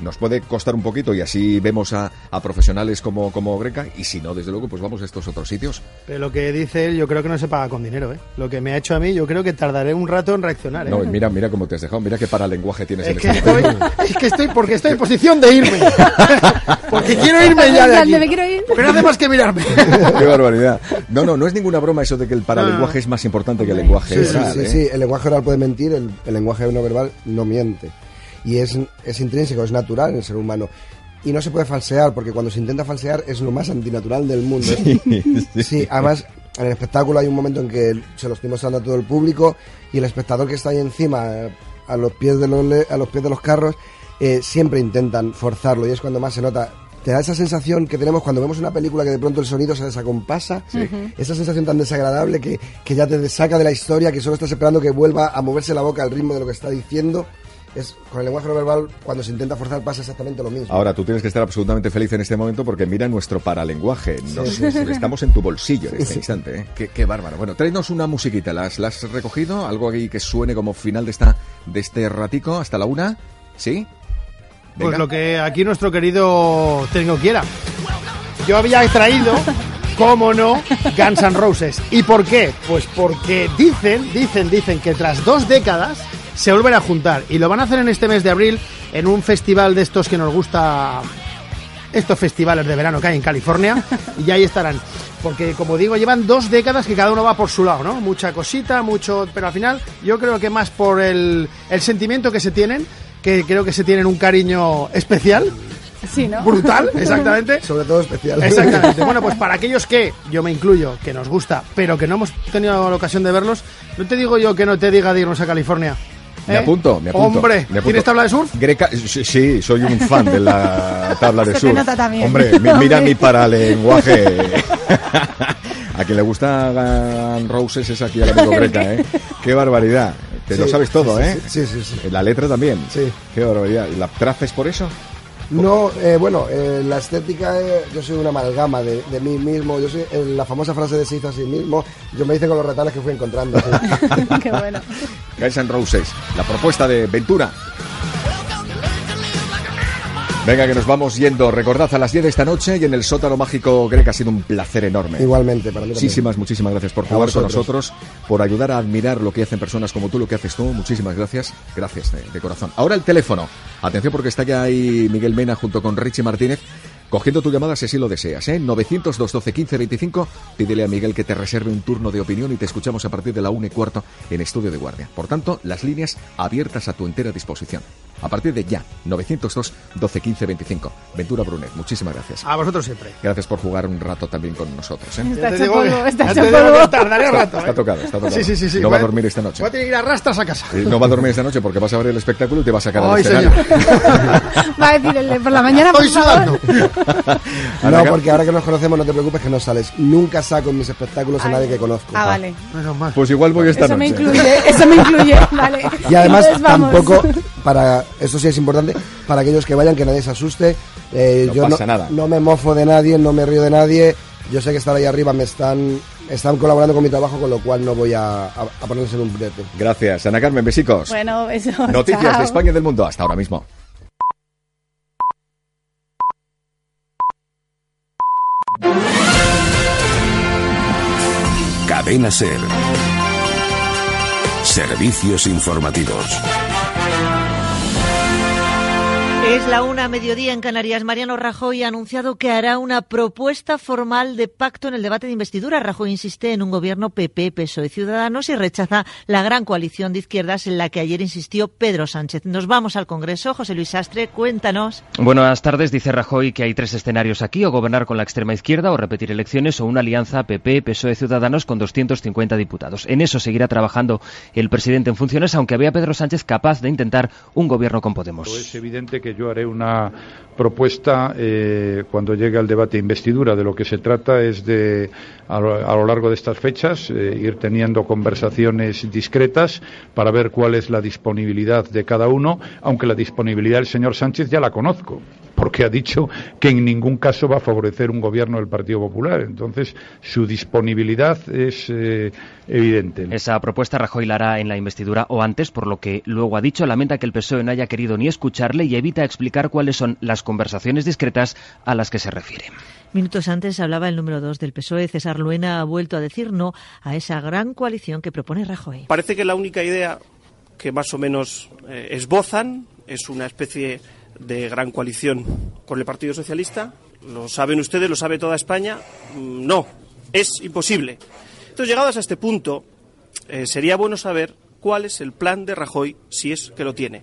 nos puede costar un poquito y así vemos a, a profesionales como, como Greca y si no, desde luego, pues vamos a estos otros sitios. Pero lo que dice él, yo creo que no se paga con dinero, ¿eh? Lo que me ha hecho a mí, yo creo que tardaré un rato en reaccionar, ¿eh? No, mira, mira cómo te has dejado, mira qué paralenguaje tienes Es en que este estoy, momento. es que estoy, porque estoy en posición de irme. Porque quiero irme ya de aquí. Me quiero ir. Porque no hace más que mirarme. Qué barbaridad. No, no, no es ninguna broma eso de que el paralenguaje es más importante que el lenguaje Sí, sí, oral, sí, ¿eh? sí, el lenguaje oral puede mentir, el, el lenguaje no verbal no miente. Y es, es intrínseco, es natural en el ser humano. Y no se puede falsear, porque cuando se intenta falsear es lo más antinatural del mundo. Sí, Sí, además, en el espectáculo hay un momento en que se lo estoy mostrando a todo el público y el espectador que está ahí encima, eh, a los pies de los, le- a los, pies de los carros, eh, siempre intentan forzarlo y es cuando más se nota. Te da esa sensación que tenemos cuando vemos una película que de pronto el sonido se desacompasa, Sí. esa sensación tan desagradable que, que ya te saca de la historia, que solo estás esperando que vuelva a moverse la boca al ritmo de lo que está diciendo. Es, con el lenguaje no verbal, cuando se intenta forzar, pasa exactamente lo mismo. Ahora, tú tienes que estar absolutamente feliz en este momento porque mira nuestro paralenguaje. Nos- Sí, sí, sí. Estamos en tu bolsillo en este Sí. instante. ¿eh? Qué, qué bárbaro. Bueno, tráenos una musiquita. ¿Las, ¿Las has recogido? ¿Algo aquí que suene como final de, esta, de este ratico hasta la una? ¿Sí? Pues Venga. lo que aquí nuestro querido técnico quiera. Yo había traído, cómo no, Guns N' Roses. ¿Y por qué? Pues porque dicen, dicen, dicen que tras dos décadas se vuelven a juntar y lo van a hacer en este mes de abril en un festival de estos que nos gusta estos festivales de verano que hay en California y ahí estarán. Porque, como digo, llevan dos décadas que cada uno va por su lado, ¿no? Mucha cosita, mucho... Pero al final yo creo que más por el, el sentimiento que se tienen, que creo que se tienen un cariño especial, Sí, ¿no? brutal, exactamente. Sobre todo especial. Exactamente. Bueno, pues para aquellos que, yo me incluyo, que nos gusta, pero que no hemos tenido la ocasión de verlos, no te digo yo que no te diga de irnos a California. Me ¿Eh? apunto, me apunto. Hombre, me apunto. ¿tienes tabla de surf? Greca, sí, sí, soy un fan de la tabla de Se te surf. nota también. Hombre, mi- mira mi paralenguaje. a quien le gusta Roses es aquí al amigo Greca, ¿eh? Qué barbaridad. Te lo sabes todo, sí, ¿eh? Sí, sí, sí. La letra también. Sí. Qué barbaridad. ¿La traces por eso? No, eh, bueno, eh, la estética, eh, yo soy una amalgama de, de mí mismo. Yo soy eh, la famosa frase de se hizo a sí mismo. Yo me hice con los retales que fui encontrando. sí. Qué bueno. Guns N' Roses, la propuesta de Ventura. Venga, que nos vamos yendo. Recordad a las 10 de esta noche y en el sótano mágico Greca ha sido un placer enorme. Igualmente, para mí también. Muchísimas, muchísimas gracias por jugar con nosotros, por ayudar a admirar lo que hacen personas como tú, lo que haces tú. Muchísimas gracias. Gracias de, de corazón. Ahora el teléfono. Atención porque está ya ahí Miguel Mena junto con Richie Martínez. Cogiendo tu llamada si así lo deseas, ¿eh? 900-212-1525. 1525 Pídele a Miguel que te reserve un turno de opinión y te escuchamos a partir de la 1 y cuarto en Estudio de Guardia. Por tanto, las líneas abiertas a tu entera disposición. A partir de ya, 902-12-1525. Ventura Brunet, muchísimas gracias. A vosotros siempre. Gracias por jugar un rato también con nosotros. ¿eh? Está hecho polvo. tardaré Está, rato. está ¿eh? tocado, está tocado. Sí, sí, sí, sí. No va a dormir esta noche. Voy a tener que ir a rastras a casa. Eh, No va a dormir esta noche porque vas a ver el espectáculo y te vas a sacar al escenario. Va a decir el de por la mañana, por Estoy favor. No, porque ahora que nos conocemos no te preocupes que no sales. Nunca saco en mis espectáculos a nadie que conozco. Ah, vale. Pues igual voy esta Eso me noche. incluye, eso me incluye, vale. Y además tampoco, para eso sí es importante, para aquellos que vayan, que nadie se asuste. Eh, No yo pasa no, nada. no me mofo de nadie, no me río de nadie. Yo sé que estar ahí arriba me están, están colaborando con mi trabajo, con lo cual no voy a, a, a ponerles en un brete. Gracias, Ana Carmen, besicos. Bueno, eso. Noticias chao. de España y del mundo hasta ahora mismo. Cadena Ser. Servicios informativos. Es la una mediodía en Canarias. Mariano Rajoy ha anunciado que hará una propuesta formal de pacto en el debate de investidura. Rajoy insiste en un gobierno PP, PSOE y Ciudadanos y rechaza la gran coalición de izquierdas en la que ayer insistió Pedro Sánchez. Nos vamos al Congreso. José Luis Astre, cuéntanos. Buenas tardes. Dice Rajoy que hay tres escenarios aquí, o gobernar con la extrema izquierda, o repetir elecciones, o una alianza PP, PSOE, Ciudadanos con 250 diputados. En eso seguirá trabajando el presidente en funciones, aunque vea a Pedro Sánchez capaz de intentar un gobierno con Podemos. Es evidente que yo haré una propuesta eh, cuando llegue al debate de investidura. De lo que se trata es de, a lo, largo de estas fechas, eh, ir teniendo conversaciones discretas para ver cuál es la disponibilidad de cada uno, aunque la disponibilidad del señor Sánchez ya la conozco porque ha dicho que en ningún caso va a favorecer un gobierno del Partido Popular. Entonces, su disponibilidad es eh, evidente. Esa propuesta Rajoy la hará en la investidura o antes, por lo que luego ha dicho, lamenta que el PSOE no haya querido ni escucharle y evita explicar cuáles son las conversaciones discretas a las que se refiere. Minutos antes hablaba el número dos del PSOE. César Luena ha vuelto a decir no a esa gran coalición que propone Rajoy. Parece que la única idea que más o menos eh, esbozan es una especie de gran coalición con el Partido Socialista. Lo saben ustedes, lo sabe toda España. Mm, No, es imposible. Entonces, llegados a este punto, eh, sería bueno saber cuál es el plan de Rajoy, si es que lo tiene.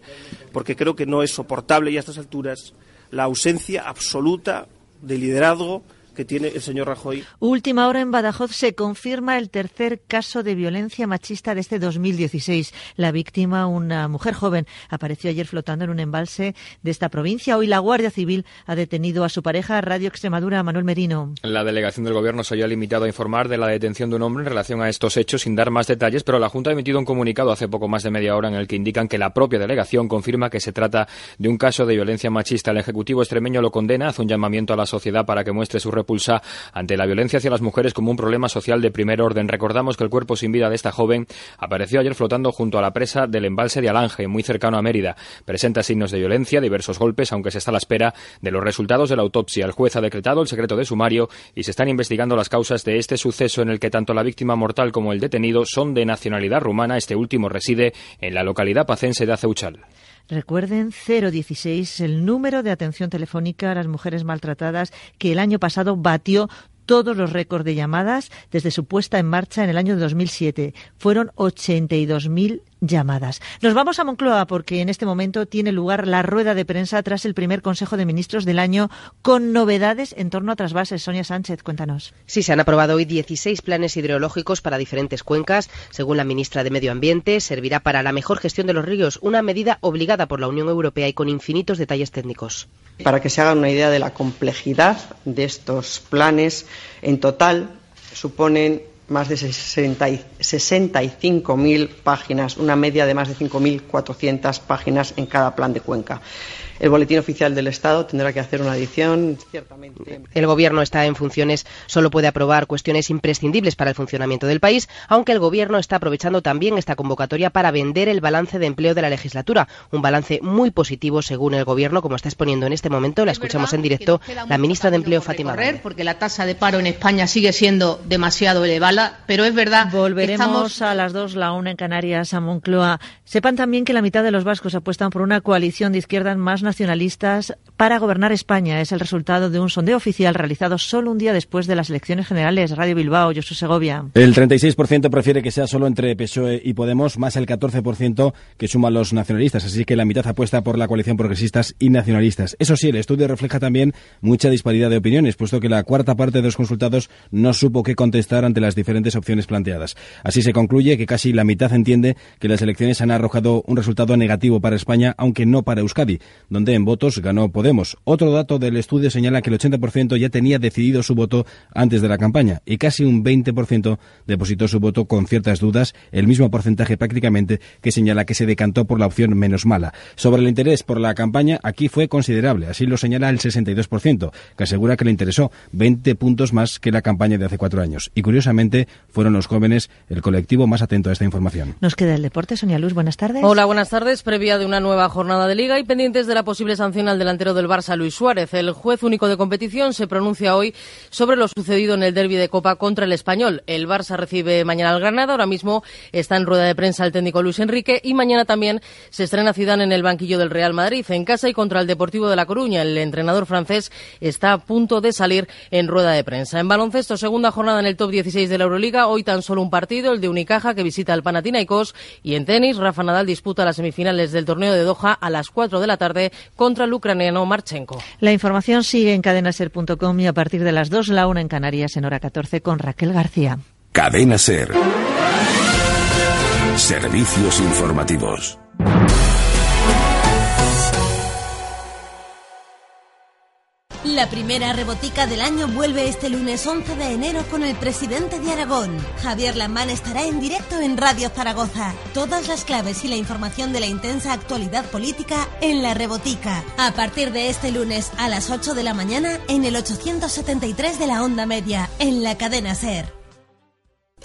Porque creo que no es soportable ya a estas alturas la ausencia absoluta de liderazgo que tiene el señor Rajoy. Última hora en Badajoz se confirma el tercer caso de violencia machista de este 2016. La víctima, una mujer joven, apareció ayer flotando en un embalse de esta provincia. Hoy la Guardia Civil ha detenido a su pareja Radio Extremadura, Manuel Merino. La delegación del Gobierno se había limitado a informar de la detención de un hombre en relación a estos hechos sin dar más detalles, pero la Junta ha emitido un comunicado hace poco más de media hora en el que indican que la propia delegación confirma que se trata de un caso de violencia machista. El Ejecutivo extremeño lo condena, hace un llamamiento a la sociedad para que muestre su ante la violencia hacia las mujeres como un problema social de primer orden. Recordamos que el cuerpo sin vida de esta joven apareció ayer flotando junto a la presa del embalse de Alange, muy cercano a Mérida. Presenta signos de violencia, diversos golpes, aunque se está a la espera de los resultados de la autopsia. El juez ha decretado el secreto de sumario y se están investigando las causas de este suceso en el que tanto la víctima mortal como el detenido son de nacionalidad rumana. Este último reside en la localidad pacense de Aceuchal. Recuerden 016, el número de atención telefónica a las mujeres maltratadas que el año pasado batió todos los récords de llamadas desde su puesta en marcha en el año 2007. Fueron 82.000 llamadas. Nos vamos a Moncloa porque en este momento tiene lugar la rueda de prensa tras el primer Consejo de Ministros del año con novedades en torno a trasvases. Sonia Sánchez, cuéntanos. Sí, se han aprobado hoy 16 planes hidrológicos para diferentes cuencas. Según la ministra de Medio Ambiente, servirá para la mejor gestión de los ríos, una medida obligada por la Unión Europea y con infinitos detalles técnicos. Para que se hagan una idea de la complejidad de estos planes, en total suponen más de 60 y 65.000 páginas, una media de más de 5.400 páginas en cada plan de cuenca. El Boletín Oficial del Estado tendrá que hacer una adición. Ciertamente. El Gobierno está en funciones, solo puede aprobar cuestiones imprescindibles para el funcionamiento del país, aunque el Gobierno está aprovechando también esta convocatoria para vender el balance de empleo de la legislatura. Un balance muy positivo según el Gobierno, como está exponiendo en este momento. La escuchamos en directo la ministra de Empleo, Fátima. Correr, porque la tasa de paro en España sigue siendo demasiado elevada, pero es verdad. Volveremos a las dos, la una en Canarias, a Moncloa. Sepan también que la mitad de los vascos apuestan por una coalición de izquierdas más nacionalistas para gobernar España. Es el resultado de un sondeo oficial realizado solo un día después de las elecciones generales. Radio Bilbao, Josu Segovia. El 36% prefiere que sea solo entre PSOE y Podemos, más el 14% que suma los nacionalistas. Así que la mitad apuesta por la coalición progresistas y nacionalistas. Eso sí, el estudio refleja también mucha disparidad de opiniones, puesto que la cuarta parte de los consultados no supo qué contestar ante las diferentes opciones planteadas. Así se concluye que casi la mitad entiende que las elecciones han arrojado un resultado negativo para España, aunque no para Euskadi, donde en votos ganó Podemos. Otro dato del estudio señala que el 80% ya tenía decidido su voto antes de la campaña y casi un 20% depositó su voto con ciertas dudas, el mismo porcentaje prácticamente que señala que se decantó por la opción menos mala. Sobre el interés por la campaña, aquí fue considerable, así lo señala el 62%, que asegura que le interesó 20 puntos más que la campaña de hace cuatro años. Y curiosamente, fueron los jóvenes el colectivo más atento a esta información. Nos queda el deporte. Sonia Luz, buenas tardes. Hola, buenas tardes. Previa de una nueva jornada de liga y pendientes de la posible sanción al delantero del Barça, Luis Suárez. El juez único de competición se pronuncia hoy sobre lo sucedido en el derby de Copa contra el Español. El Barça recibe mañana al Granada. Ahora mismo está en rueda de prensa el técnico Luis Enrique y mañana también se estrena Zidane en el banquillo del Real Madrid en casa y contra el Deportivo de La Coruña. El entrenador francés está a punto de salir en rueda de prensa. En baloncesto, segunda jornada en el top 16 de la Euroliga. Hoy tan solo un partido, el de Unicaja, que visita al Panathinaikos. Y en tenis, Rafa Nadal disputa las semifinales del torneo de Doha a las 4 de la tarde contra el ucraniano Marchenko. La información sigue en cadenaser.com y a partir de las 2 la 1 en Canarias en hora 14 con Raquel García. Cadena Ser. Servicios informativos. La primera rebotica del año vuelve este lunes 11 de enero con el presidente de Aragón. Javier Lamán estará en directo en Radio Zaragoza. Todas las claves y la información de la intensa actualidad política en la rebotica. A partir de este lunes a las 8 de la mañana en el 873 de la onda media, en la cadena Ser.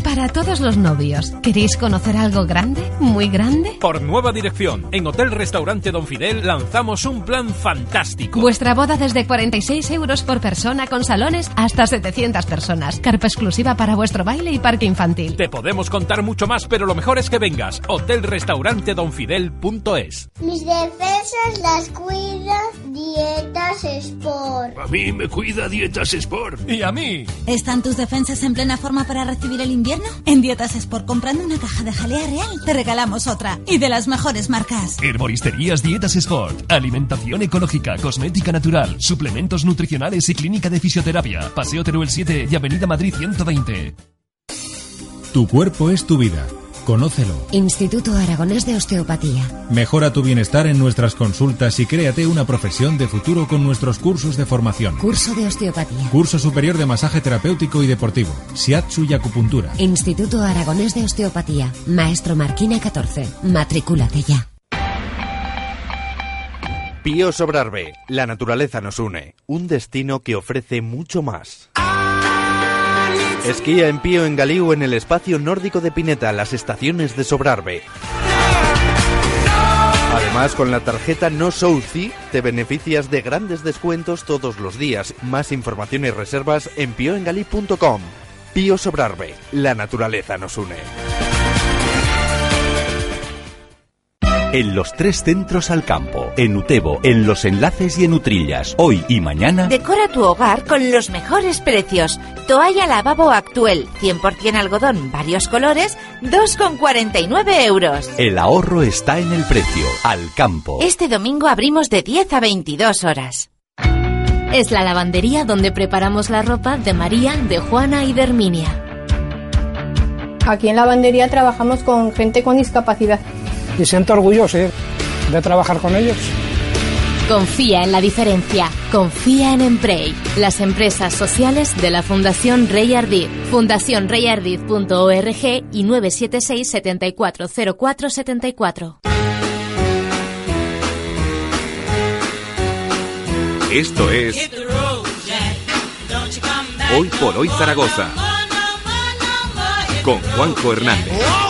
Para todos los novios, ¿queréis conocer algo grande? ¿Muy grande? Por nueva dirección, en Hotel Restaurante Don Fidel lanzamos un plan fantástico. Vuestra boda desde 46 euros por persona con salones hasta 700 personas. Carpa exclusiva para vuestro baile y parque infantil. Te podemos contar mucho más, pero lo mejor es que vengas. Hotel Restaurante Donfidel.es Mis defensas las cuida Dietas Sport. A mí me cuida Dietas Sport. Y a mí. ¿Están tus defensas en plena forma para recibir el invierno? En Dietas Sport, comprando una caja de jalea real, te regalamos otra. Y de las mejores marcas. Herboristerías Dietas Sport. Alimentación ecológica, cosmética natural, suplementos nutricionales y clínica de fisioterapia. Paseo Teruel 7 y Avenida Madrid 120. Tu cuerpo es tu vida. Conócelo. Instituto Aragonés de Osteopatía. Mejora tu bienestar en nuestras consultas y créate una profesión de futuro con nuestros cursos de formación. Curso de Osteopatía. Curso superior de masaje terapéutico y deportivo. Shiatsu y acupuntura. Instituto Aragonés de Osteopatía. Maestro Marquina 14. Matricúlate ya. Pío Sobrarbe. La naturaleza nos une. Un destino que ofrece mucho más. Esquía en Pío en Galiu en el espacio nórdico de Pineta, las estaciones de Sobrarbe. Además, con la tarjeta No Souci te beneficias de grandes descuentos todos los días. Más información y reservas en pioengali.com. Pío Sobrarbe, la naturaleza nos une. En los tres centros al campo, en Utebo, en Los Enlaces y en Utrillas, hoy y mañana. Decora tu hogar con los mejores precios. Toalla lavabo actual, 100% algodón, varios colores, 2,49 euros. El ahorro está en el precio, al campo. Este domingo abrimos de 10 a 22 horas. Es la lavandería donde preparamos la ropa de María, de Juana y de Herminia. Aquí en la lavandería trabajamos con gente con discapacidad. Y siento orgulloso ¿eh? de trabajar con ellos. Confía en la diferencia. Confía en Emprey, las empresas sociales de la Fundación Rey Ardid. Fundacionreyardid.org y 976 740474. Esto es Hoy por Hoy Zaragoza con Juanjo Hernández.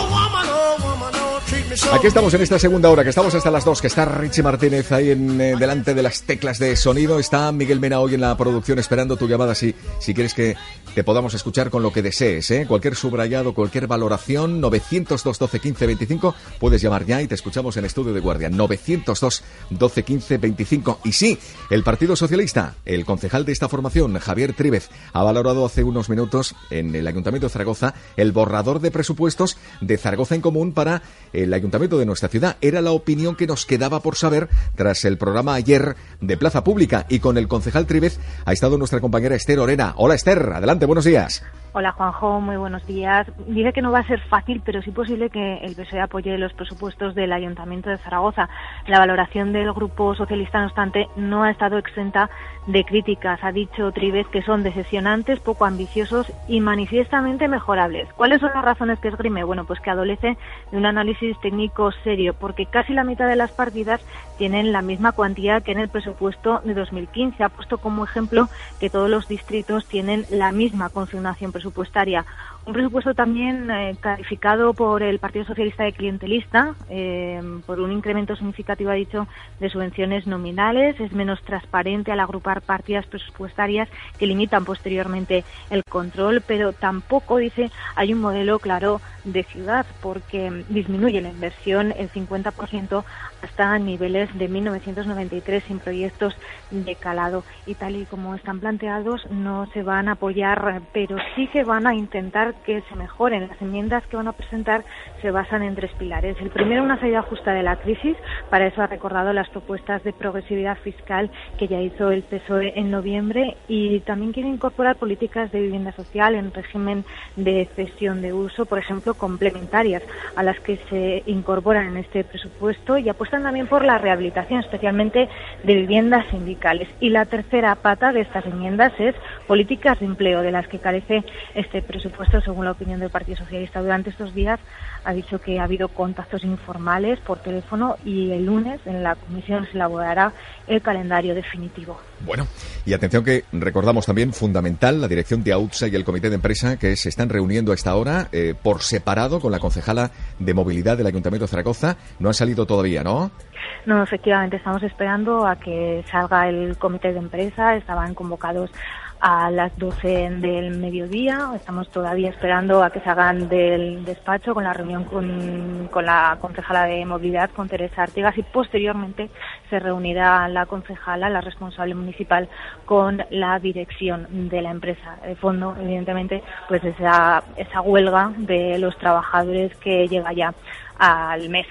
Aquí estamos en esta segunda hora, que estamos hasta las dos, que está Richie Martínez ahí en, eh, delante de las teclas de sonido. Está Miguel Mena hoy en la producción esperando tu llamada si, si quieres que te podamos escuchar con lo que desees. ¿eh? Cualquier subrayado, cualquier valoración, 902 12 15 25, puedes llamar ya y te escuchamos en estudio de guardia. 902 12 15 25. Y sí, el Partido Socialista, el concejal de esta formación, Javier Tríbez, ha valorado hace unos minutos en el Ayuntamiento de Zaragoza el borrador de presupuestos de Zaragoza en Común para el Ayuntamiento de nuestra ciudad. Era la opinión que nos quedaba por saber tras el programa ayer de Plaza Pública. Y con el concejal Tríbez ha estado nuestra compañera Esther Orena. Hola Esther, adelante, buenos días. Hola Juanjo, muy buenos días. Dice que no va a ser fácil, pero sí posible que el PSOE apoye los presupuestos del Ayuntamiento de Zaragoza. La valoración del Grupo Socialista, no obstante, no ha estado exenta de críticas. Ha dicho Tribez que son decepcionantes, poco ambiciosos y manifiestamente mejorables. ¿Cuáles son las razones que esgrime? Bueno, pues que adolece de un análisis técnico serio, porque casi la mitad de las partidas tienen la misma cuantía que en el presupuesto de 2015. Ha puesto como ejemplo que todos los distritos tienen la misma consignación presupuestaria. Un presupuesto también eh, calificado por el Partido Socialista de clientelista, eh, por un incremento significativo, ha dicho, de subvenciones nominales. Es menos transparente al agrupar partidas presupuestarias que limitan posteriormente el control, pero tampoco, dice, hay un modelo claro de ciudad, porque disminuye la inversión el 50% hasta niveles de 1993 sin proyectos de calado. Y tal y como están planteados, no se van a apoyar, pero sí que van a intentar que se mejoren. Las enmiendas que van a presentar se basan en tres pilares. El primero, una salida justa de la crisis. Para eso ha recordado las propuestas de progresividad fiscal que ya hizo el PSOE en noviembre y también quiere incorporar políticas de vivienda social en régimen de cesión de uso, por ejemplo, complementarias a las que se incorporan en este presupuesto y también por la rehabilitación, especialmente de viviendas sindicales. Y la tercera pata de estas enmiendas es políticas de empleo, de las que carece este presupuesto, según la opinión del Partido Socialista. Durante estos días ha dicho que ha habido contactos informales por teléfono y el lunes en la comisión se elaborará el calendario definitivo. Bueno, y atención que recordamos también fundamental la dirección de AUTSA y el comité de empresa que se están reuniendo a esta hora eh, por separado con la concejala de movilidad del Ayuntamiento de Zaragoza. No han salido todavía, ¿no? No, efectivamente, estamos esperando a que salga el comité de empresa. Estaban convocados a las 12 del mediodía. Estamos todavía esperando a que se hagan del despacho con la reunión con, con la concejala de movilidad, con Teresa Artigas, y posteriormente se reunirá la concejala, la responsable municipal, con la dirección de la empresa. De fondo, evidentemente, pues esa, esa huelga de los trabajadores que llega ya al mes.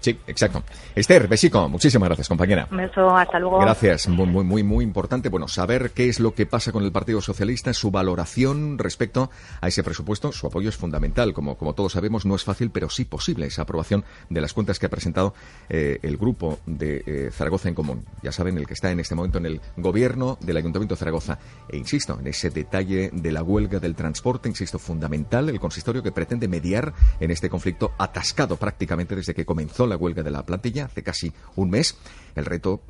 Sí, exacto. Esther, besico, muchísimas gracias, compañera. Un beso, hasta luego. Gracias, muy, muy, muy, muy importante. Bueno, saber qué es lo que pasa con el Partido Socialista, su valoración respecto a ese presupuesto, su apoyo es fundamental. Como, como todos sabemos, no es fácil, pero sí posible esa aprobación de las cuentas que ha presentado eh, el grupo de eh, Zaragoza en Común. Ya saben, el que está en este momento en el gobierno del Ayuntamiento de Zaragoza. E insisto, en ese detalle de la huelga del transporte, insisto, fundamental, el consistorio que pretende mediar en este conflicto atascado prácticamente desde que comenzó la huelga de la plantilla hace casi un mes. El reto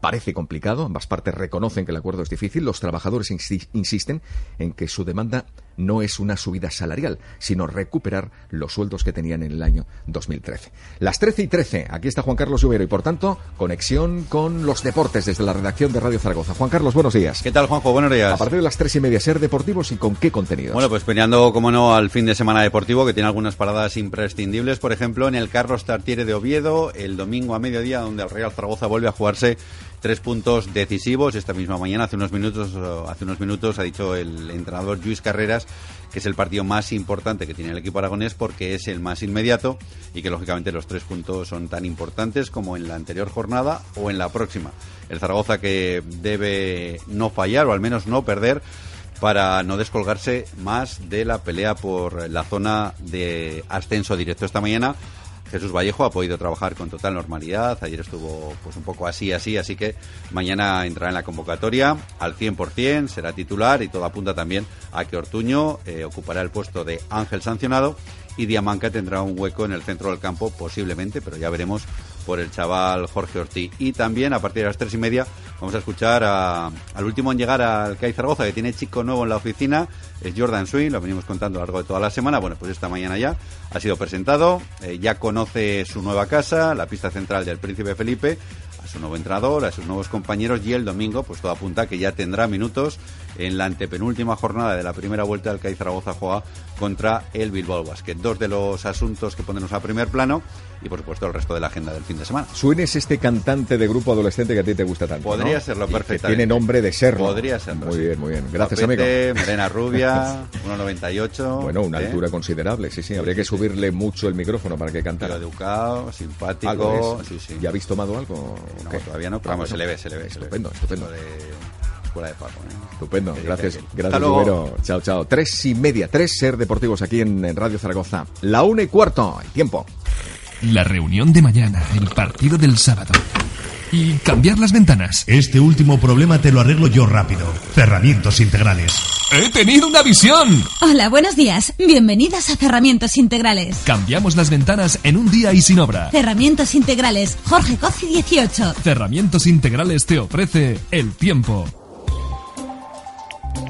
parece complicado, ambas partes reconocen que el acuerdo es difícil, los trabajadores insisten en que su demanda no es una subida salarial, sino recuperar los sueldos que tenían en el año 2013. Las 13 y 13, aquí está Juan Carlos Lluvero y por tanto, conexión con los deportes desde la redacción de Radio Zaragoza. Juan Carlos, buenos días. ¿Qué tal, Juanjo? Buenos días. A partir de las 3 y media, ser deportivos y con qué contenidos. Bueno, pues peleando, como no, al fin de semana deportivo, que tiene algunas paradas imprescindibles, por ejemplo, en el Carlos Tartiere de Oviedo, el domingo a mediodía, donde el Real Zaragoza vuelve a jugarse tres puntos decisivos. Esta misma mañana, hace unos minutos, hace unos minutos ha dicho el entrenador Luis Carreras que es el partido más importante que tiene el equipo aragonés porque es el más inmediato y que lógicamente los tres puntos son tan importantes como en la anterior jornada o en la próxima. El Zaragoza que debe no fallar o al menos no perder para no descolgarse más de la pelea por la zona de ascenso directo esta mañana Jesús Vallejo ha podido trabajar con total normalidad. Ayer estuvo pues un poco así, así, así que mañana entrará en la convocatoria al 100%, será titular y todo apunta también a que Ortuño eh, ocupará el puesto de Ángel sancionado y Diamanca tendrá un hueco en el centro del campo posiblemente, pero ya veremos por el chaval Jorge Ortiz. Y también a partir de las tres y media vamos a escuchar al último en llegar al CAI Zaragoza, que tiene chico nuevo en la oficina, es Jordan Swing, lo venimos contando a lo largo de toda la semana. Bueno, pues esta mañana ya ha sido presentado, eh, ya conoce su nueva casa, la pista central del Príncipe Felipe, a su nuevo entrenador, a sus nuevos compañeros y el domingo, pues todo apunta que ya tendrá minutos en la antepenúltima jornada de la primera vuelta del CAI Zaragoza juega contra el Bilbao Basket. Dos de los asuntos que ponemos a primer plano y por supuesto el resto de la agenda del fin de semana. Suene este cantante de grupo adolescente que a ti te gusta tanto. Podría serlo perfectamente. Tiene nombre de serlo. Podría serlo. Muy bien, muy bien. Gracias, amigo. Morena rubia, 1,98. Bueno, una ¿eh? altura considerable, sí, sí. Habría que subirle mucho el micrófono para que cantara. educado, simpático. Sí, sí. ¿Ya habéis tomado algo? No, todavía no, pero vamos, se le ve, se le ve. Estupendo, estupendo. De de Paco. ¿eh? Estupendo, gracias, gracias, Rubero. Chao, chao. Tres y media, tres ser deportivos aquí en Radio Zaragoza. La una y cuarto, el tiempo. La reunión de mañana, el partido del sábado. Y cambiar las ventanas. Este último problema te lo arreglo yo rápido. Cerramientos integrales. ¡He tenido una visión! Hola, buenos días. Bienvenidos a Cerramientos Integrales. Cambiamos las ventanas en un día y sin obra. Cerramientos Integrales, Jorge Cozzi 18. Cerramientos Integrales te ofrece el tiempo.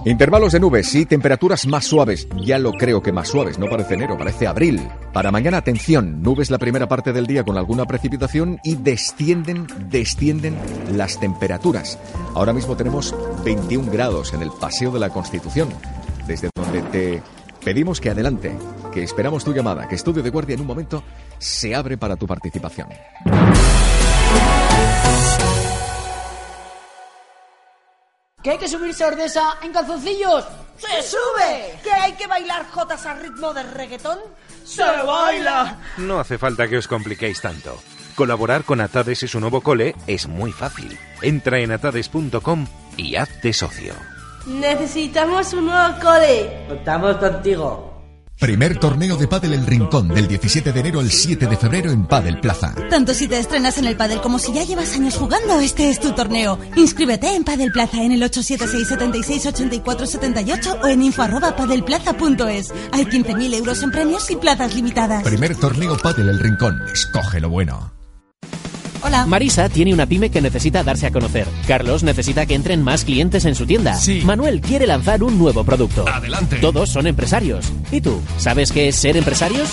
Intervalos de nubes y temperaturas más suaves. Ya lo creo que más suaves, no parece enero, parece abril. Para mañana, atención, nubes la primera parte del día con alguna precipitación y descienden, descienden las temperaturas. Ahora mismo tenemos 21 grados en el Paseo de la Constitución, desde donde te pedimos que adelante, que esperamos tu llamada, que Estudio de Guardia en un momento se abre para tu participación. ¿Que hay que subirse a Ordesa en calzoncillos? ¡Se sube! ¿Que hay que bailar jotas al ritmo de reggaetón? ¡Se baila! No hace falta que os compliquéis tanto. Colaborar con Atades y su nuevo cole es muy fácil. Entra en atades.com y hazte socio. Necesitamos un nuevo cole. Contamos contigo. Primer torneo de pádel El Rincón del 17 de enero al 7 de febrero en Padel Plaza. Tanto si te estrenas en el pádel como si ya llevas años jugando, este es tu torneo. Inscríbete en Padel Plaza en el 876 76 84 78 o en info arroba padelplaza.es. Hay 15.000 euros en premios y plazas limitadas. Primer torneo Padel El Rincón. Escoge lo bueno. Hola. Marisa tiene una pyme que necesita darse a conocer. Carlos necesita que entren más clientes en su tienda. Sí. Manuel quiere lanzar un nuevo producto. Adelante. Todos son empresarios. ¿Y tú? ¿Sabes qué es ser empresarios?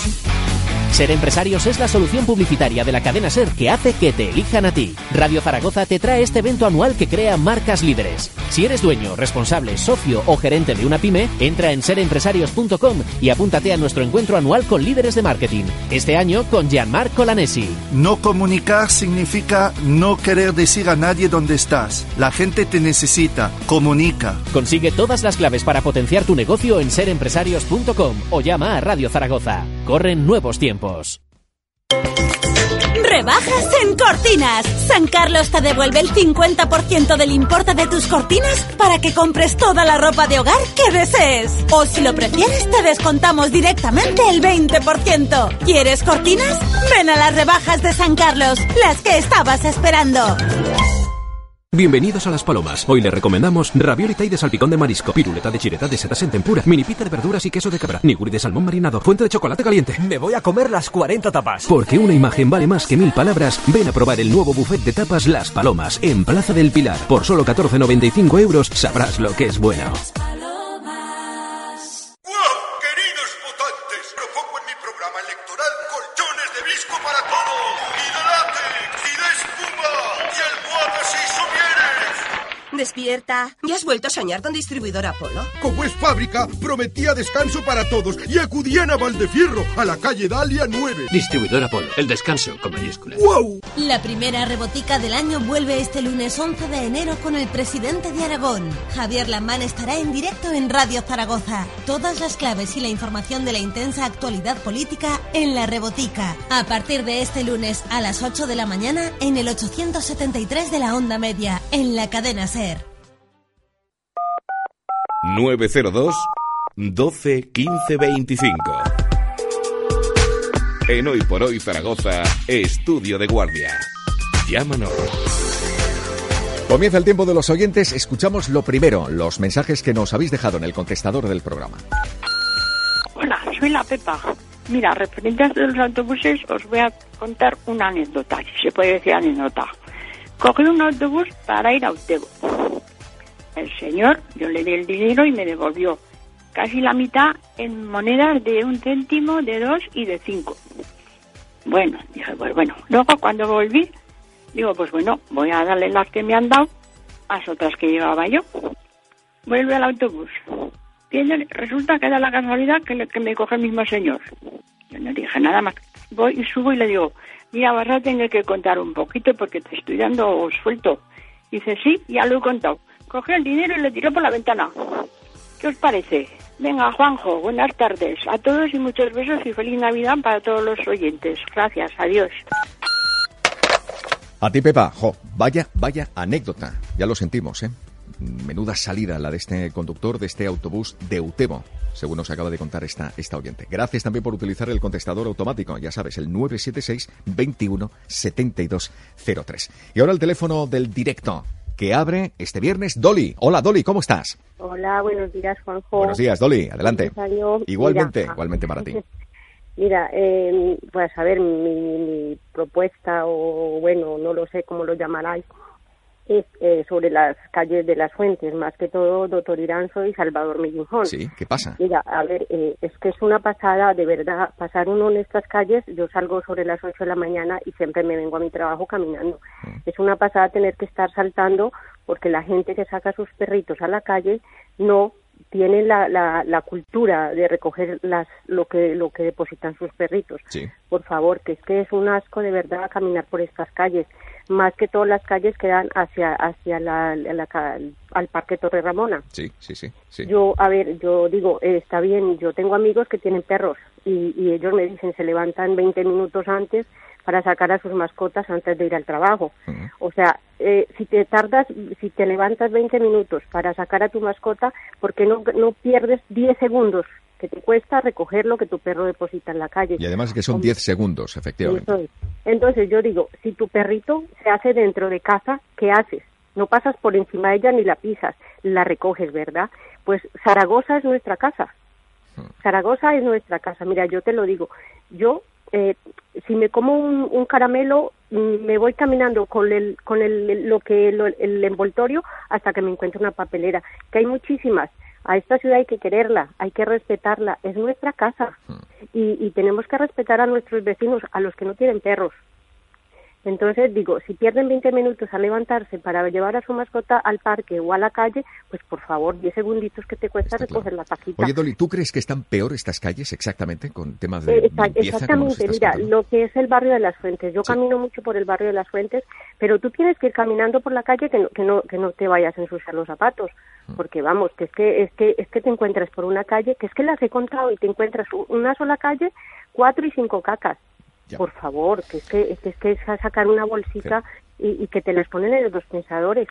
Ser empresarios es la solución publicitaria de la cadena Ser que hace que te elijan a ti. Radio Zaragoza te trae este evento anual que crea marcas líderes. Si eres dueño, responsable, socio o gerente de una pyme, entra en serempresarios.com y apúntate a nuestro encuentro anual con líderes de marketing. Este año con Gianmarco Lanesi. No comunicar significa no querer decir a nadie dónde estás. La gente te necesita. Comunica. Consigue todas las claves para potenciar tu negocio en serempresarios.com o llama a Radio Zaragoza. Corren nuevos tiempos. Rebajas en cortinas. San Carlos te devuelve el 50% del importe de tus cortinas para que compres toda la ropa de hogar que desees. O si lo prefieres, te descontamos directamente el 20%. ¿Quieres cortinas? Ven a las rebajas de San Carlos, las que estabas esperando. Bienvenidos a Las Palomas. Hoy le recomendamos ravioli thai de salpicón de marisco, piruleta de chireta de setas en tempura, mini pita de verduras y queso de cabra, niguri de salmón marinado, fuente de chocolate caliente. Me voy a comer las 40 tapas. Porque una imagen vale más que mil palabras, ven a probar el nuevo buffet de tapas Las Palomas en Plaza del Pilar. Por solo 14,95 euros sabrás lo que es bueno. Despierta. ¿Ya has vuelto a soñar con distribuidor Apolo? Como es fábrica, prometía descanso para todos y acudían a Valdefierro, a la calle Dalia 9. Distribuidor Apolo, el descanso con mayúsculas. ¡Wow! La primera rebotica del año vuelve este lunes 11 de enero con el presidente de Aragón. Javier Lamán estará en directo en Radio Zaragoza. Todas las claves y la información de la intensa actualidad política en la rebotica. A partir de este lunes a las 8 de la mañana en el 873 de la onda media, en la cadena Ser. 902 12 15 25. En Hoy por Hoy Zaragoza, Estudio de Guardia. Llámanos. Comienza el tiempo de los oyentes. Escuchamos lo primero, los mensajes que nos habéis dejado en el contestador del programa. Hola, soy la Pepa. Mira, referente a los autobuses, os voy a contar una anécdota, si se puede decir anécdota. Cogí un autobús para ir a Utebo. El señor, yo le di el dinero y me devolvió casi la mitad en monedas de un céntimo, de dos y de cinco. Bueno, dije, pues bueno. Luego cuando volví, digo, pues bueno, voy a darle las que me han dado a las otras que llevaba yo. Vuelve al autobús. Resulta que da la casualidad que, le- que me coge el mismo señor. Yo no dije nada más. Voy y subo y le digo, mira, vas a tener que contar un poquito porque te estoy dando suelto. Dice, sí, ya lo he contado. Cogió el dinero y le tiró por la ventana. ¿Qué os parece? Venga, Juanjo, buenas tardes a todos y muchos besos y feliz Navidad para todos los oyentes. Gracias, adiós. A ti, Pepa, jo, vaya, vaya anécdota. Ya lo sentimos, ¿eh? Menuda salida la de este conductor de este autobús de Utebo, según nos acaba de contar esta, esta oyente. Gracias también por utilizar el contestador automático, ya sabes, el 976 21 72 03. Y ahora el teléfono del directo que abre este viernes, Dolly. Hola, Dolly, ¿cómo estás? Hola, buenos días, Juanjo. Buenos días, Dolly, adelante. Igualmente, Mira, igualmente para ti. Mira, eh, pues a ver, mi, mi propuesta, o bueno, no lo sé cómo lo llamaráis, es eh, sobre las calles de las fuentes, más que todo Doctor Iranzo y Salvador Millujón. Sí, ¿qué pasa? Mira, a ver, eh, es que es una pasada, de verdad, pasar uno en estas calles, yo salgo sobre las 8 de la mañana y siempre me vengo a mi trabajo caminando. Es una pasada tener que estar saltando porque la gente que saca sus perritos a la calle no tiene la, la, la cultura de recoger las lo que lo que depositan sus perritos. Sí. Por favor, que es que es un asco de verdad caminar por estas calles. Más que todas las calles que dan hacia hacia la, la al Parque Torre Ramona. Sí, sí, sí. sí. Yo, a ver, yo digo, eh, está bien, yo tengo amigos que tienen perros y, y ellos me dicen, se levantan 20 minutos antes para sacar a sus mascotas antes de ir al trabajo. O sea, eh, si te tardas, si te levantas 20 minutos para sacar a tu mascota, ¿por qué no, no pierdes 10 segundos que te cuesta recoger lo que tu perro deposita en la calle? Y además que son 10 segundos, efectivamente. Es. Entonces yo digo, si tu perrito se hace dentro de casa, ¿qué haces? No pasas por encima de ella ni la pisas, la recoges, ¿verdad? Pues Zaragoza es nuestra casa. Zaragoza es nuestra casa. Mira, yo te lo digo. Yo, eh, si me como un, un caramelo, me voy caminando con el, con el, lo que, lo- el envoltorio hasta que me encuentre una papelera. Que hay muchísimas. A esta ciudad hay que quererla, hay que respetarla. Es nuestra casa. Y, y tenemos que respetar a nuestros vecinos, a los que no tienen perros. Entonces digo, si pierden 20 minutos a levantarse para llevar a su mascota al parque o a la calle, pues por favor, 10 segunditos que te cuesta recoger la paquita. Oye, Dolly, ¿tú crees que están peor estas calles exactamente con temas de Eh, limpieza, Exactamente, mira, contando? lo que es el barrio de las Fuentes. Yo camino mucho por el barrio de las Fuentes, pero tú tienes que ir caminando por la calle que no, que no, que no te vayas a ensuciar los zapatos, Mm. porque vamos, que es que es que es que te encuentras por una calle, que es que las he contado y te encuentras una sola calle, cuatro y cinco cacas. Por favor, que es que es que es, que es a sacar una bolsita y, y que te las ponen en los dispensadores.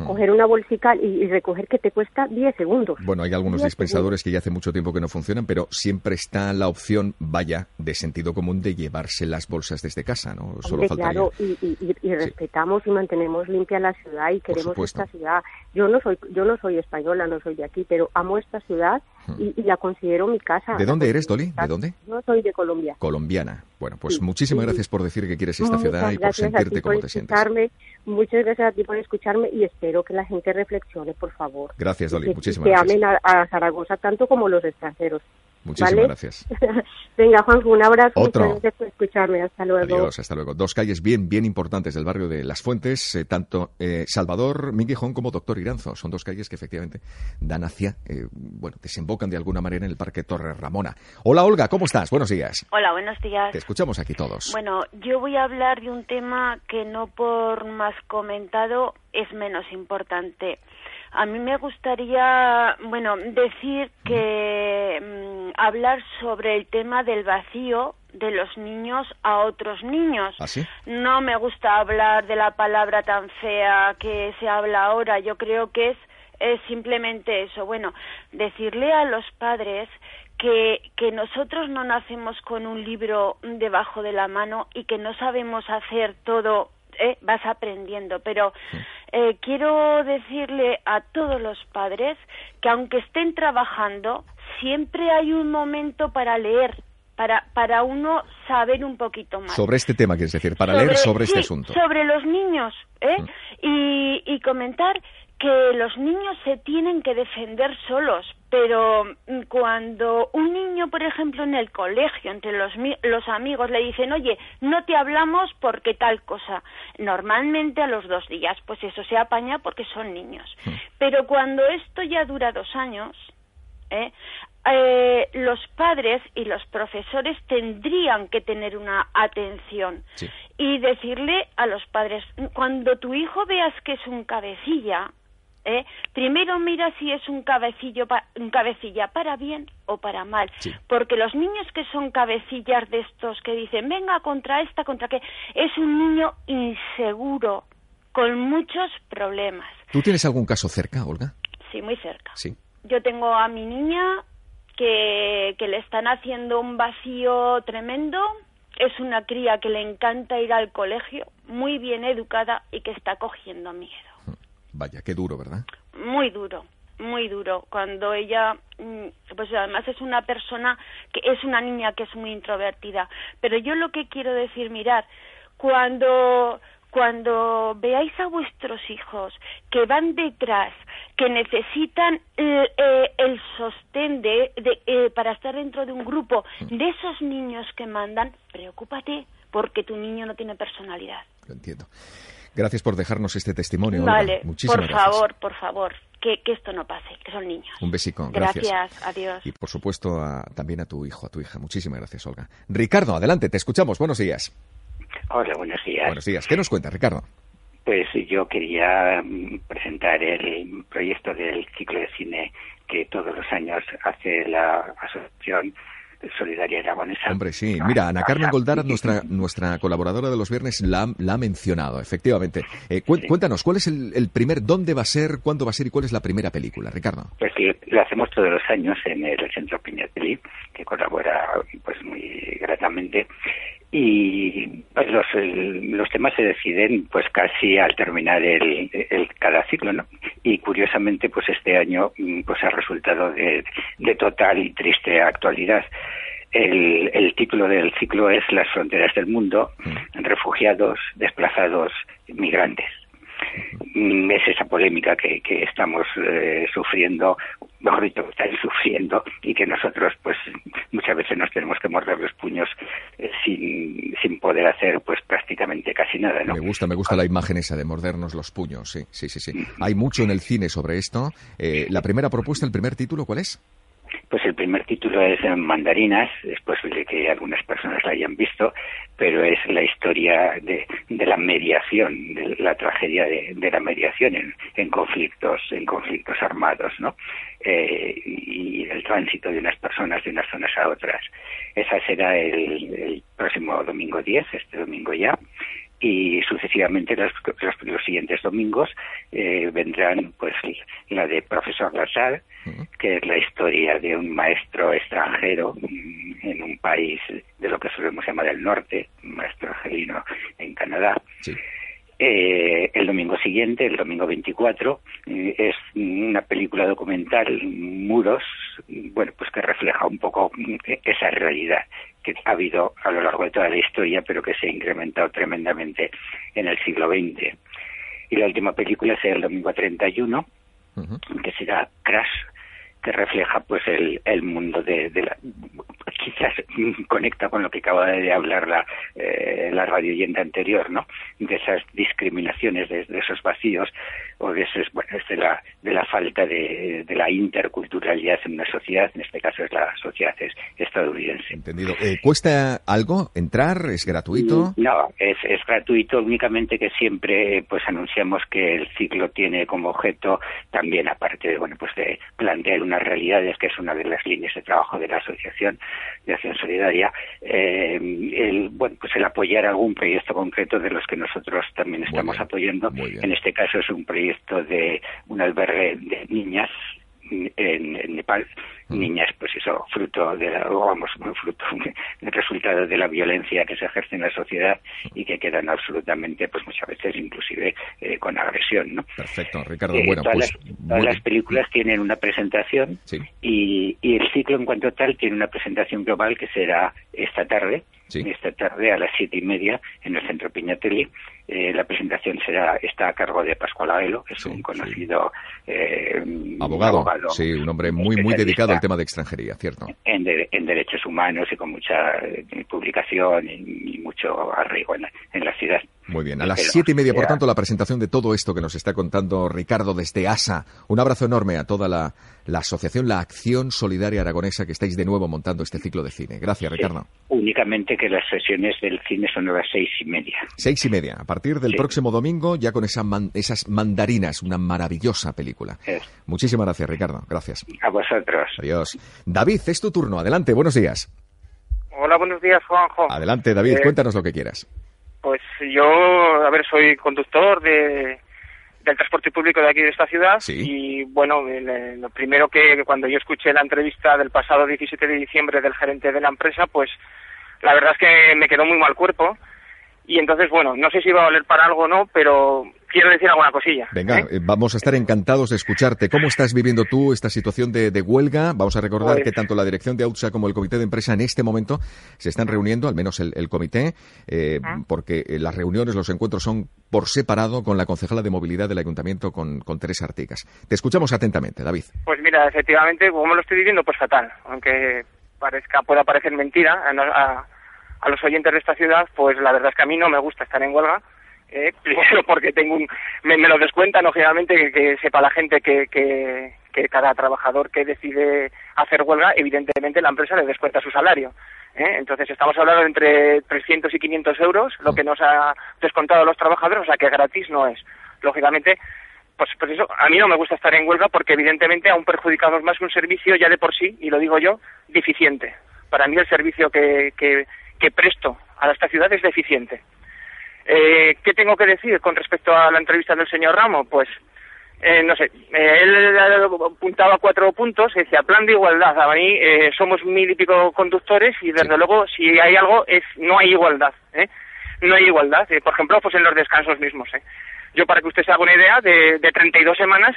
Mm. Coger una bolsita y, y recoger que te cuesta 10 segundos. Bueno, hay algunos 10 dispensadores que ya hace mucho tiempo que no funcionan, pero siempre está la opción, vaya, de sentido común de llevarse las bolsas desde casa, ¿no? Solo Hombre, faltaría. claro, y, y- y- respetamos y mantenemos limpia la ciudad y queremos esta ciudad. Yo no soy yo no soy española, no soy de aquí, pero amo esta ciudad y, y la considero mi casa. ¿De dónde eres, Dolly? ¿De dónde? Yo soy de Colombia. Colombiana. Bueno, pues Sí, muchísimas sí. gracias por decir que quieres esta Muchas ciudad y por sentirte ti como por te sientes. muchas gracias a ti por escucharme y espero que la gente reflexione, por favor. Gracias, Dolly, Que- muchísimas que gracias. amen a, a Zaragoza tanto como los extranjeros. Muchísimas ¿vale? gracias. Venga, Juan, un abrazo. Otro. Muchas gracias por escucharme. Hasta luego. Adiós, hasta luego. Dos calles bien, bien importantes del barrio de Las Fuentes, eh, tanto eh, Salvador Minguijón como Doctor Iranzo. Son dos calles que efectivamente dan hacia, eh, bueno, desembocan de alguna manera en el Parque Torre Ramona. Hola, Olga, ¿cómo estás? Buenos días. Hola, buenos días. Te escuchamos aquí todos. Bueno, yo voy a hablar de un tema que no por más comentado es menos importante. A mí me gustaría, bueno, decir que mm, hablar sobre el tema del vacío de los niños a otros niños. ¿Ah, sí? No me gusta hablar de la palabra tan fea que se habla ahora. Yo creo que es, es simplemente eso. Bueno, decirle a los padres que, que nosotros no nacemos con un libro debajo de la mano y que no sabemos hacer todo, ¿eh? vas aprendiendo. Pero eh, quiero decirle a todos los padres que aunque estén trabajando, siempre hay un momento para leer, para, para uno saber un poquito más. Sobre este tema, quieres decir, para leer sobre este asunto. Sobre los niños, ¿eh? Y, y comentar que los niños se tienen que defender solos, pero mm, cuando un niño, por ejemplo, en el colegio, entre los, los amigos, le dicen, oye, no te hablamos porque tal cosa, normalmente a los dos días, pues eso se apaña porque son niños. Pero cuando esto ya dura dos años, ¿eh? Eh, los padres y los profesores tendrían que tener una atención y decirle a los padres, cuando tu hijo veas que es un cabecilla, ¿eh? primero mira si es un, cabecillo pa- un cabecilla para bien o para mal. Porque los niños que son cabecillas de estos que dicen, venga, contra esta, contra qué, es un niño inseguro, con muchos problemas. ¿Tú tienes algún caso cerca, Olga? Sí, muy cerca. Sí. Yo tengo a mi niña que, que le están haciendo un vacío tremendo. Es una cría que le encanta ir al colegio, muy bien educada y que está cogiendo miedo. Vaya, qué duro, ¿verdad? Muy duro, muy duro. Cuando ella, mm, pues además es una persona que es una niña que es muy introvertida. Pero yo lo que quiero decir, mirar, cuando cuando veáis a vuestros hijos que van detrás, que necesitan eh, eh, el sostén de, de, eh, para estar dentro de un grupo de esos niños que mandan, preocúpate porque tu niño no tiene personalidad. Lo entiendo. Gracias por dejarnos este testimonio, Olga. Vale, Muchísimas por gracias. favor, por favor, que, que esto no pase, que son niños. Un besico, gracias. Gracias, adiós. Y por supuesto a- también a tu hijo, a tu hija. Muchísimas gracias, Olga. Ricardo, adelante, te escuchamos. Buenos días. Hola, buenos días. Buenos días. ¿Qué nos cuentas, Ricardo? Pues yo quería mm, presentar el proyecto del ciclo de cine que todos los años hace la Asociación Solidaria Aragonesa. Hombre, sí. Mira, Ana Carmen Goldara, nuestra, nuestra colaboradora de los viernes, la, ha- la ha mencionado, efectivamente. Eh, cu- Cuéntanos, ¿cuál es el, el primer, dónde va a ser, cuándo va a ser y cuál es la primera película, Ricardo? Pues lo, lo hacemos todos los años en el Centro Piñatelí, que colabora pues muy gratamente. Y pues, los, los temas se deciden pues casi al terminar el, el- cada ciclo, ¿no? Y curiosamente pues este año mm, pues ha resultado de, de total y triste actualidad. El, el título del ciclo es Las fronteras del mundo, refugiados, desplazados, migrantes. Mm, Es esa polémica que, estamos eh, sufriendo, mejor dicho, que estáis sufriendo y que nosotros, pues, muchas veces nos tenemos que morder los puños eh, sin, sin poder hacer, pues, prácticamente casi nada, ¿no? Me gusta, me gusta la imagen esa de mordernos los puños, sí, sí, sí, sí. Hay mucho en el cine sobre esto. Eh, la primera propuesta, el primer título, ¿cuál es? Pues el primer título es Mandarinas, es posible que algunas personas la hayan visto, pero es la historia de, la mediación, de la tragedia de, de la mediación en, en conflictos, en conflictos armados, ¿no? Eh, y el tránsito de unas personas de unas zonas a otras. Esa será el, el próximo domingo 10, este domingo ya, y sucesivamente los, los, los siguientes domingos eh, vendrán pues la de profesor Lazar que es la historia de un maestro extranjero en un país de lo que solemos llamar el norte un maestro argelino en Canadá. Eh, el domingo siguiente, el domingo 24, eh, es una película documental, Muros, bueno, pues que refleja un poco esa realidad que ha habido a lo largo de toda la historia, pero que se ha incrementado tremendamente en el siglo XX. Y la última película será el domingo 31, que será Crash, que refleja pues el, el mundo de, de la quizás mm, conecta con lo que acaba de hablar la, eh, la radio oyente anterior, ¿no? De esas discriminaciones, de, de esos vacíos o de esos, bueno, de la, de la falta de, de la interculturalidad en una sociedad, en este caso es la sociedad es, estadounidense. Entendido. Eh, ¿Cuesta algo entrar? ¿Es gratuito? No, es, es gratuito, únicamente que siempre pues anunciamos que el ciclo tiene como objeto también, aparte de, bueno, pues de plantear unas realidades, que es una de las líneas de trabajo de la Asociación de Acción Solidaria, eh, el, bueno, pues el apoyar algún proyecto concreto de los que nosotros también estamos apoyando. En este caso es un proyecto de un albergue de niñas en, en Nepal niñas, pues eso, fruto de vamos, fruto del resultado de la violencia que se ejerce en la sociedad y que quedan absolutamente, pues muchas veces inclusive eh, con agresión, ¿no? Perfecto, Ricardo. Eh, bueno, todas, pues las, todas las películas tienen una presentación y, y el ciclo en cuanto tal tiene una presentación global que será esta tarde, esta tarde a las siete y media en el Centro Piñatelli. Eh, la presentación será está a cargo de Pascual Aguelo, que es un conocido eh, abogado, sí, un hombre muy muy dedicado al tema de extranjería, cierto. En, de- en derechos humanos y con mucha eh, publicación y, y mucho arraigo en en la ciudad. Muy bien, a las siete y media, por tanto, la presentación de todo esto que nos está contando Ricardo desde ASA. Un abrazo enorme a toda la, la asociación, la Acción Solidaria Aragonesa, que estáis de nuevo montando este ciclo de cine. Gracias, Ricardo. Únicamente que las sesiones del cine son a las seis y media. Seis y media, a partir del Sí. próximo domingo, ya con esa man- esas mandarinas, una maravillosa película. Es. Muchísimas gracias, Ricardo. Gracias. A vosotros. Adiós. David, es tu turno. Adelante, buenos días. Hola, buenos días, Juanjo. Adelante, David, Eh, cuéntanos lo que quieras. Pues yo, a ver, soy conductor de, del transporte público de aquí de esta ciudad y bueno, eh, lo primero que cuando yo escuché la entrevista del pasado 17 de diciembre del gerente de la empresa, pues la verdad es que me quedó muy mal cuerpo y entonces, bueno, no sé si va a valer para algo o no, pero quiero decir alguna cosilla. Venga, eh, vamos a estar encantados de escucharte. ¿Cómo estás viviendo tú esta situación de, de huelga? Vamos a recordar Pues- que tanto la dirección de AUTSA como el comité de empresa en este momento se están reuniendo, al menos el, el comité, eh, porque eh, las reuniones, los encuentros son por separado con la concejala de movilidad del ayuntamiento, con, con Teresa Artigas. Te escuchamos atentamente, David. Pues mira, efectivamente, como lo estoy viviendo, pues fatal. Aunque parezca, pueda parecer mentira a, a- a los oyentes de esta ciudad, pues la verdad es que a mí no me gusta estar en huelga. Eh, primero porque tengo un, me, me lo descuentan, lógicamente, que, sepa la gente que, que, que cada trabajador que decide hacer huelga, evidentemente la empresa le descuenta su salario. ¿eh? Entonces estamos hablando de entre 300 y 500 euros, lo que nos ha descontado los trabajadores, o sea que gratis no es. Lógicamente, pues, pues eso, a mí no me gusta estar en huelga porque evidentemente aún perjudicamos más que un servicio ya de por sí, y lo digo yo, deficiente. Para mí el servicio que, que, que presto a esta ciudad es deficiente. Eh, ¿Qué tengo que decir con respecto a la entrevista del señor Ramo? Pues, eh, no sé, eh, él apuntaba cuatro puntos, decía, plan de igualdad. A mí eh, somos mil y pico conductores y desde luego si hay algo es no hay igualdad. ¿eh? No hay igualdad. Eh, por ejemplo, pues en los descansos mismos. ¿eh? Yo, para que usted se haga una idea, de, de 32 semanas,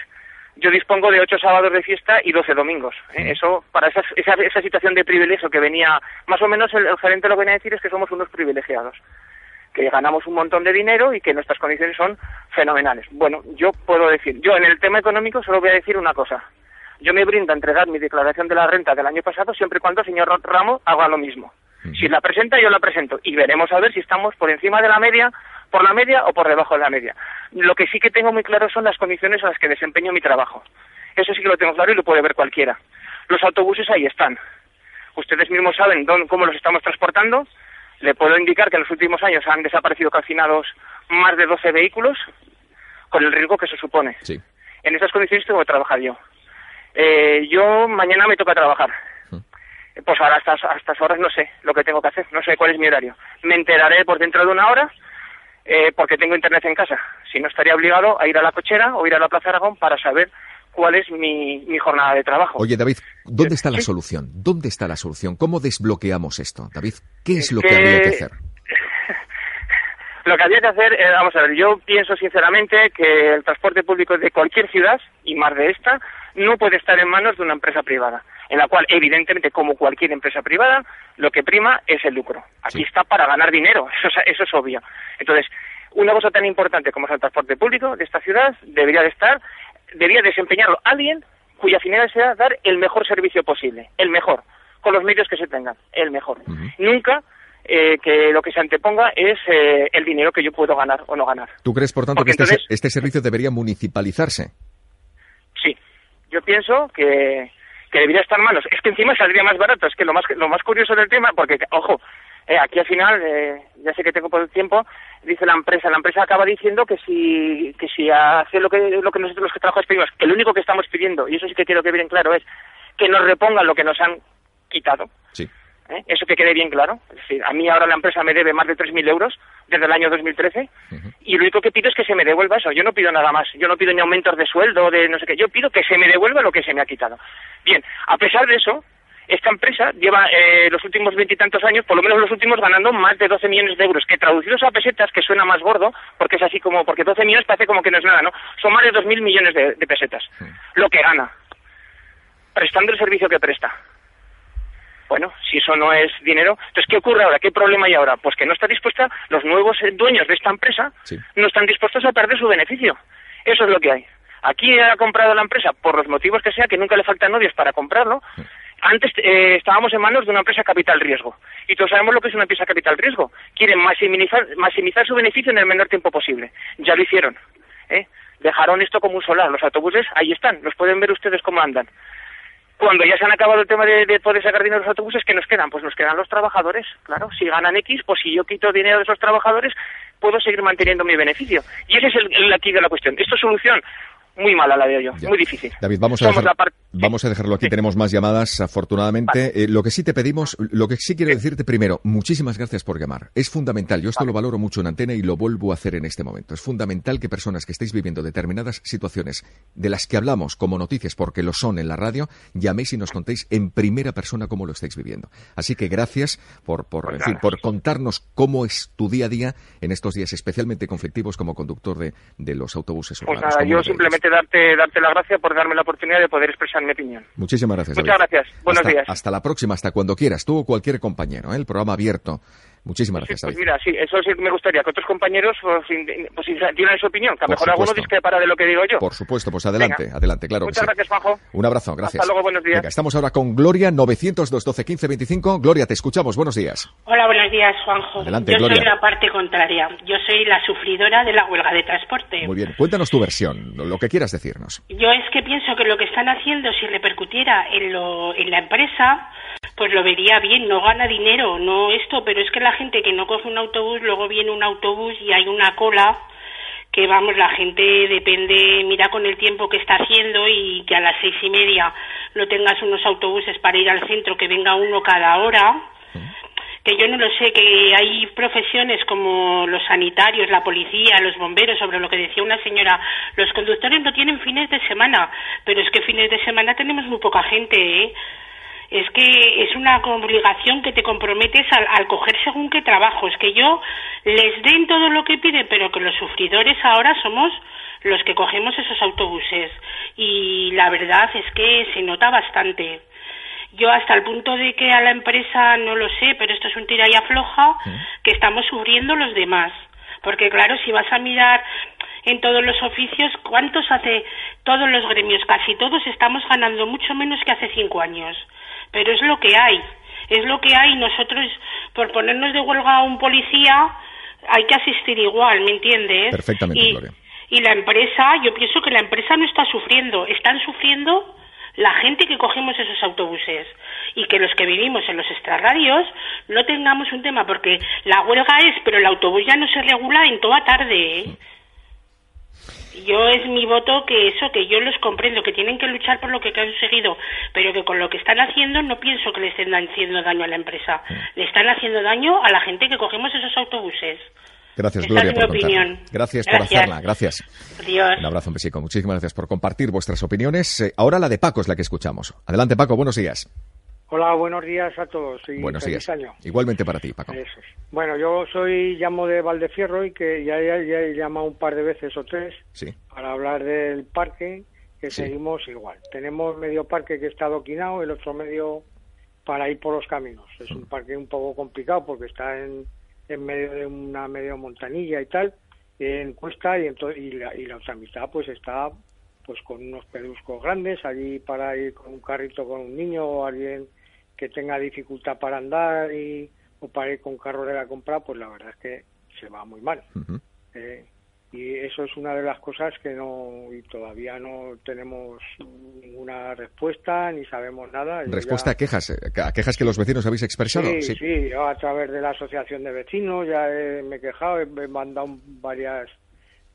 yo dispongo de 8 sábados de fiesta y 12 domingos. ¿eh? Eso, para esa, esa, esa situación de privilegio que venía, más o menos el, el gerente lo que venía a decir es que somos unos privilegiados que ganamos un montón de dinero y que nuestras condiciones son fenomenales. Bueno, yo puedo decir, yo en el tema económico solo voy a decir una cosa. Yo me brindo a entregar mi declaración de la renta del año pasado siempre y cuando el señor Ramo haga lo mismo. Si la presenta, yo la presento y veremos a ver si estamos por encima de la media, por la media o por debajo de la media. Lo que sí que tengo muy claro son las condiciones en las que desempeño mi trabajo. Eso sí que lo tengo claro y lo puede ver cualquiera. Los autobuses ahí están. Ustedes mismos saben dónde, cómo los estamos transportando. Le puedo indicar que en los últimos años han desaparecido calcinados más de 12 vehículos, con el riesgo que eso supone. Sí. En esas condiciones tengo que trabajar yo. Eh, yo mañana me toca trabajar. Pues ahora a estas, a estas horas no sé lo que tengo que hacer, no sé cuál es mi horario. Me enteraré por dentro de una hora eh, porque tengo internet en casa. Si no, estaría obligado a ir a la cochera o ir a la Plaza Aragón para saber cuál es mi, mi jornada de trabajo. Oye, David, ¿dónde está la solución? ¿Dónde está la solución? ¿Cómo desbloqueamos esto? David, ¿qué es lo que que- habría que hacer? Lo que habría que hacer, eh, vamos a ver, yo pienso sinceramente que el transporte público de cualquier ciudad, y más de esta, no puede estar en manos de una empresa privada, en la cual, evidentemente, como cualquier empresa privada, lo que prima es el lucro. Aquí está para ganar dinero, eso es, eso es obvio. Entonces, una cosa tan importante como es el transporte público de esta ciudad debería de estar, debería desempeñarlo alguien cuya finalidad sea dar el mejor servicio posible, el mejor, con los medios que se tengan, el mejor. Nunca eh, que lo que se anteponga es eh, el dinero que yo puedo ganar o no ganar. ¿Tú crees, por tanto, Porque que este, entonces- este servicio debería municipalizarse? Sí, yo pienso que, que debería estar en manos. Es que encima saldría más barato. Es que lo más, lo más curioso del tema, porque, ojo, eh, aquí al final, eh, ya sé que tengo poco tiempo, dice la empresa, la empresa acaba diciendo que si, que si hace lo que, lo que nosotros los que trabajamos pedimos, que lo único que estamos pidiendo, y eso sí que quiero que bien claro, es que nos repongan lo que nos han quitado. Sí. ¿eh? Eso que quede bien claro. Es decir, a mí ahora la empresa me debe más de 3.000 euros desde el año 2013 y lo único que pido es que se me devuelva eso. Yo no pido nada más. Yo no pido ni aumentos de sueldo, de no sé qué. Yo pido que se me devuelva lo que se me ha quitado. Bien, a pesar de eso, esta empresa lleva eh, los últimos veintitantos años, por lo menos los últimos, ganando más de 12 millones de euros, que traducidos a pesetas, que suena más gordo, porque es así como, porque 12 millones parece como que no es nada, ¿no? Son más de 2.000 millones de, de pesetas, lo que gana, prestando el servicio que presta. Bueno, si eso no es dinero, entonces ¿qué ocurre ahora? ¿Qué problema hay ahora? Pues que no está dispuesta, los nuevos dueños de esta empresa no están dispuestos a perder su beneficio. Eso es lo que hay. Aquí ha comprado la empresa por los motivos que sea, que nunca le faltan novios para comprarlo. Antes eh, estábamos en manos de una empresa capital riesgo. Y todos sabemos lo que es una empresa capital riesgo. Quieren maximizar, maximizar su beneficio en el menor tiempo posible. Ya lo hicieron. ¿eh? Dejaron esto como un solar. Los autobuses ahí están. Los pueden ver ustedes cómo andan. Cuando ya se han acabado el tema de, de poder sacar dinero de los autobuses, ¿qué nos quedan? Pues nos quedan los trabajadores. Claro, si ganan X, pues si yo quito dinero de esos trabajadores, puedo seguir manteniendo mi beneficio. Y ese es el, el aquí de la cuestión. Esto es solución muy mala la veo yo, muy difícil. David, vamos a, dejar- vamos a dejarlo aquí. Tenemos más llamadas, afortunadamente. Eh, lo que sí te pedimos, lo que sí quiero decirte primero, muchísimas gracias por llamar. Es fundamental, yo esto lo valoro mucho en antena y lo vuelvo a hacer en este momento. Es fundamental que personas que estéis viviendo determinadas situaciones de las que hablamos como noticias, porque lo son en la radio, llaméis y nos contéis en primera persona cómo lo estáis viviendo. Así que gracias por, por, en fin, por contarnos cómo es tu día a día en estos días especialmente conflictivos como conductor de, de los autobuses Pues urbanos. nada, como yo de- simplemente darte, darte la gracia por darme la oportunidad de poder expresar mi opinión. Muchísimas gracias. Muchas David. gracias. Buenos hasta, días. Hasta la próxima, hasta cuando quieras. Tú o cualquier compañero, ¿eh? el programa abierto. Muchísimas gracias, Pues David. mira, sí, eso sí me gustaría que otros compañeros pues, pues, dieran su opinión, que a lo mejor alguno supuesto. discrepara de lo que digo yo. Por supuesto, pues adelante, Venga. adelante, claro. que Muchas sí. gracias, Juanjo. Un abrazo, gracias. Hasta luego, buenos días. Venga, estamos ahora con Gloria 900-212-1525. Gloria, te escuchamos. Buenos días. Hola, buenos días, Juanjo. Adelante, Yo Gloria. soy la parte contraria. Yo soy la sufridora de la huelga de transporte. Muy bien, cuéntanos tu versión, lo lo que quieras decirnos. Yo es que pienso que lo que están haciendo, si repercutiera en, lo, en la empresa, pues lo vería bien. No gana dinero, no esto, pero es que la gente que no coge un autobús, luego viene un autobús y hay una cola que vamos, la gente depende, mira con el tiempo que está haciendo y que a las seis y media no tengas unos autobuses para ir al centro, que venga uno cada hora, que yo no lo sé, que hay profesiones como los sanitarios, la policía, los bomberos, sobre lo que decía una señora, los conductores no tienen fines de semana, pero es que fines de semana tenemos muy poca gente, ¿eh? Es que es una obligación que te comprometes al, al coger según qué trabajo. Es que yo les den todo lo que piden, pero que los sufridores ahora somos los que cogemos esos autobuses. Y la verdad es que se nota bastante. Yo hasta el punto de que a la empresa no lo sé, pero esto es un tira y afloja que estamos sufriendo los demás. Porque claro, si vas a mirar en todos los oficios, ¿cuántos hace todos los gremios? Casi todos estamos ganando mucho menos que hace cinco años. Pero es lo que hay. Es lo que hay. Nosotros, por ponernos de huelga a un policía, hay que asistir igual, ¿me entiendes? Perfectamente, y, Gloria. y la empresa, yo pienso que la empresa no está sufriendo, están sufriendo la gente que cogemos esos autobuses y que los que vivimos en los extrarradios no tengamos un tema porque la huelga es, pero el autobús ya no se regula en toda tarde. ¿eh? Yo es mi voto que eso, que yo los comprendo, que tienen que luchar por lo que han conseguido, pero que con lo que están haciendo no pienso que le estén haciendo daño a la empresa. Le están haciendo daño a la gente que cogemos esos autobuses. Gracias, Gloria, es mi por opinión. Gracias, por hacerla, gracias. Adiós. Un abrazo, un besico. Muchísimas gracias por compartir vuestras opiniones. Eh, ahora la de Paco es la que escuchamos. Adelante, Paco, buenos días. Hola, buenos días a todos y buenos feliz días. año. Igualmente para ti, Paco. Eso es. Bueno, yo soy llamo de Valdefierro y que ya, ya, ya he llamado un par de veces o tres Sí. para hablar del parque, que seguimos igual. Tenemos medio parque que está adoquinado, el otro medio para ir por los caminos. Es un parque un poco complicado porque está en, en medio de una medio montanilla y tal, en cuesta y, ento- y, la, y la otra mitad pues está pues con unos pedruscos grandes allí para ir con un carrito con un niño o alguien que tenga dificultad para andar y, o para ir con carro de la compra, pues la verdad es que se va muy mal. Eh, y eso es una de las cosas que no y todavía no tenemos ninguna respuesta ni sabemos nada. Respuesta ya- a quejas, eh, a quejas que los vecinos habéis expresado. Sí, sí, yo a través de la asociación de vecinos ya he- me he quejado, he, he mandado varias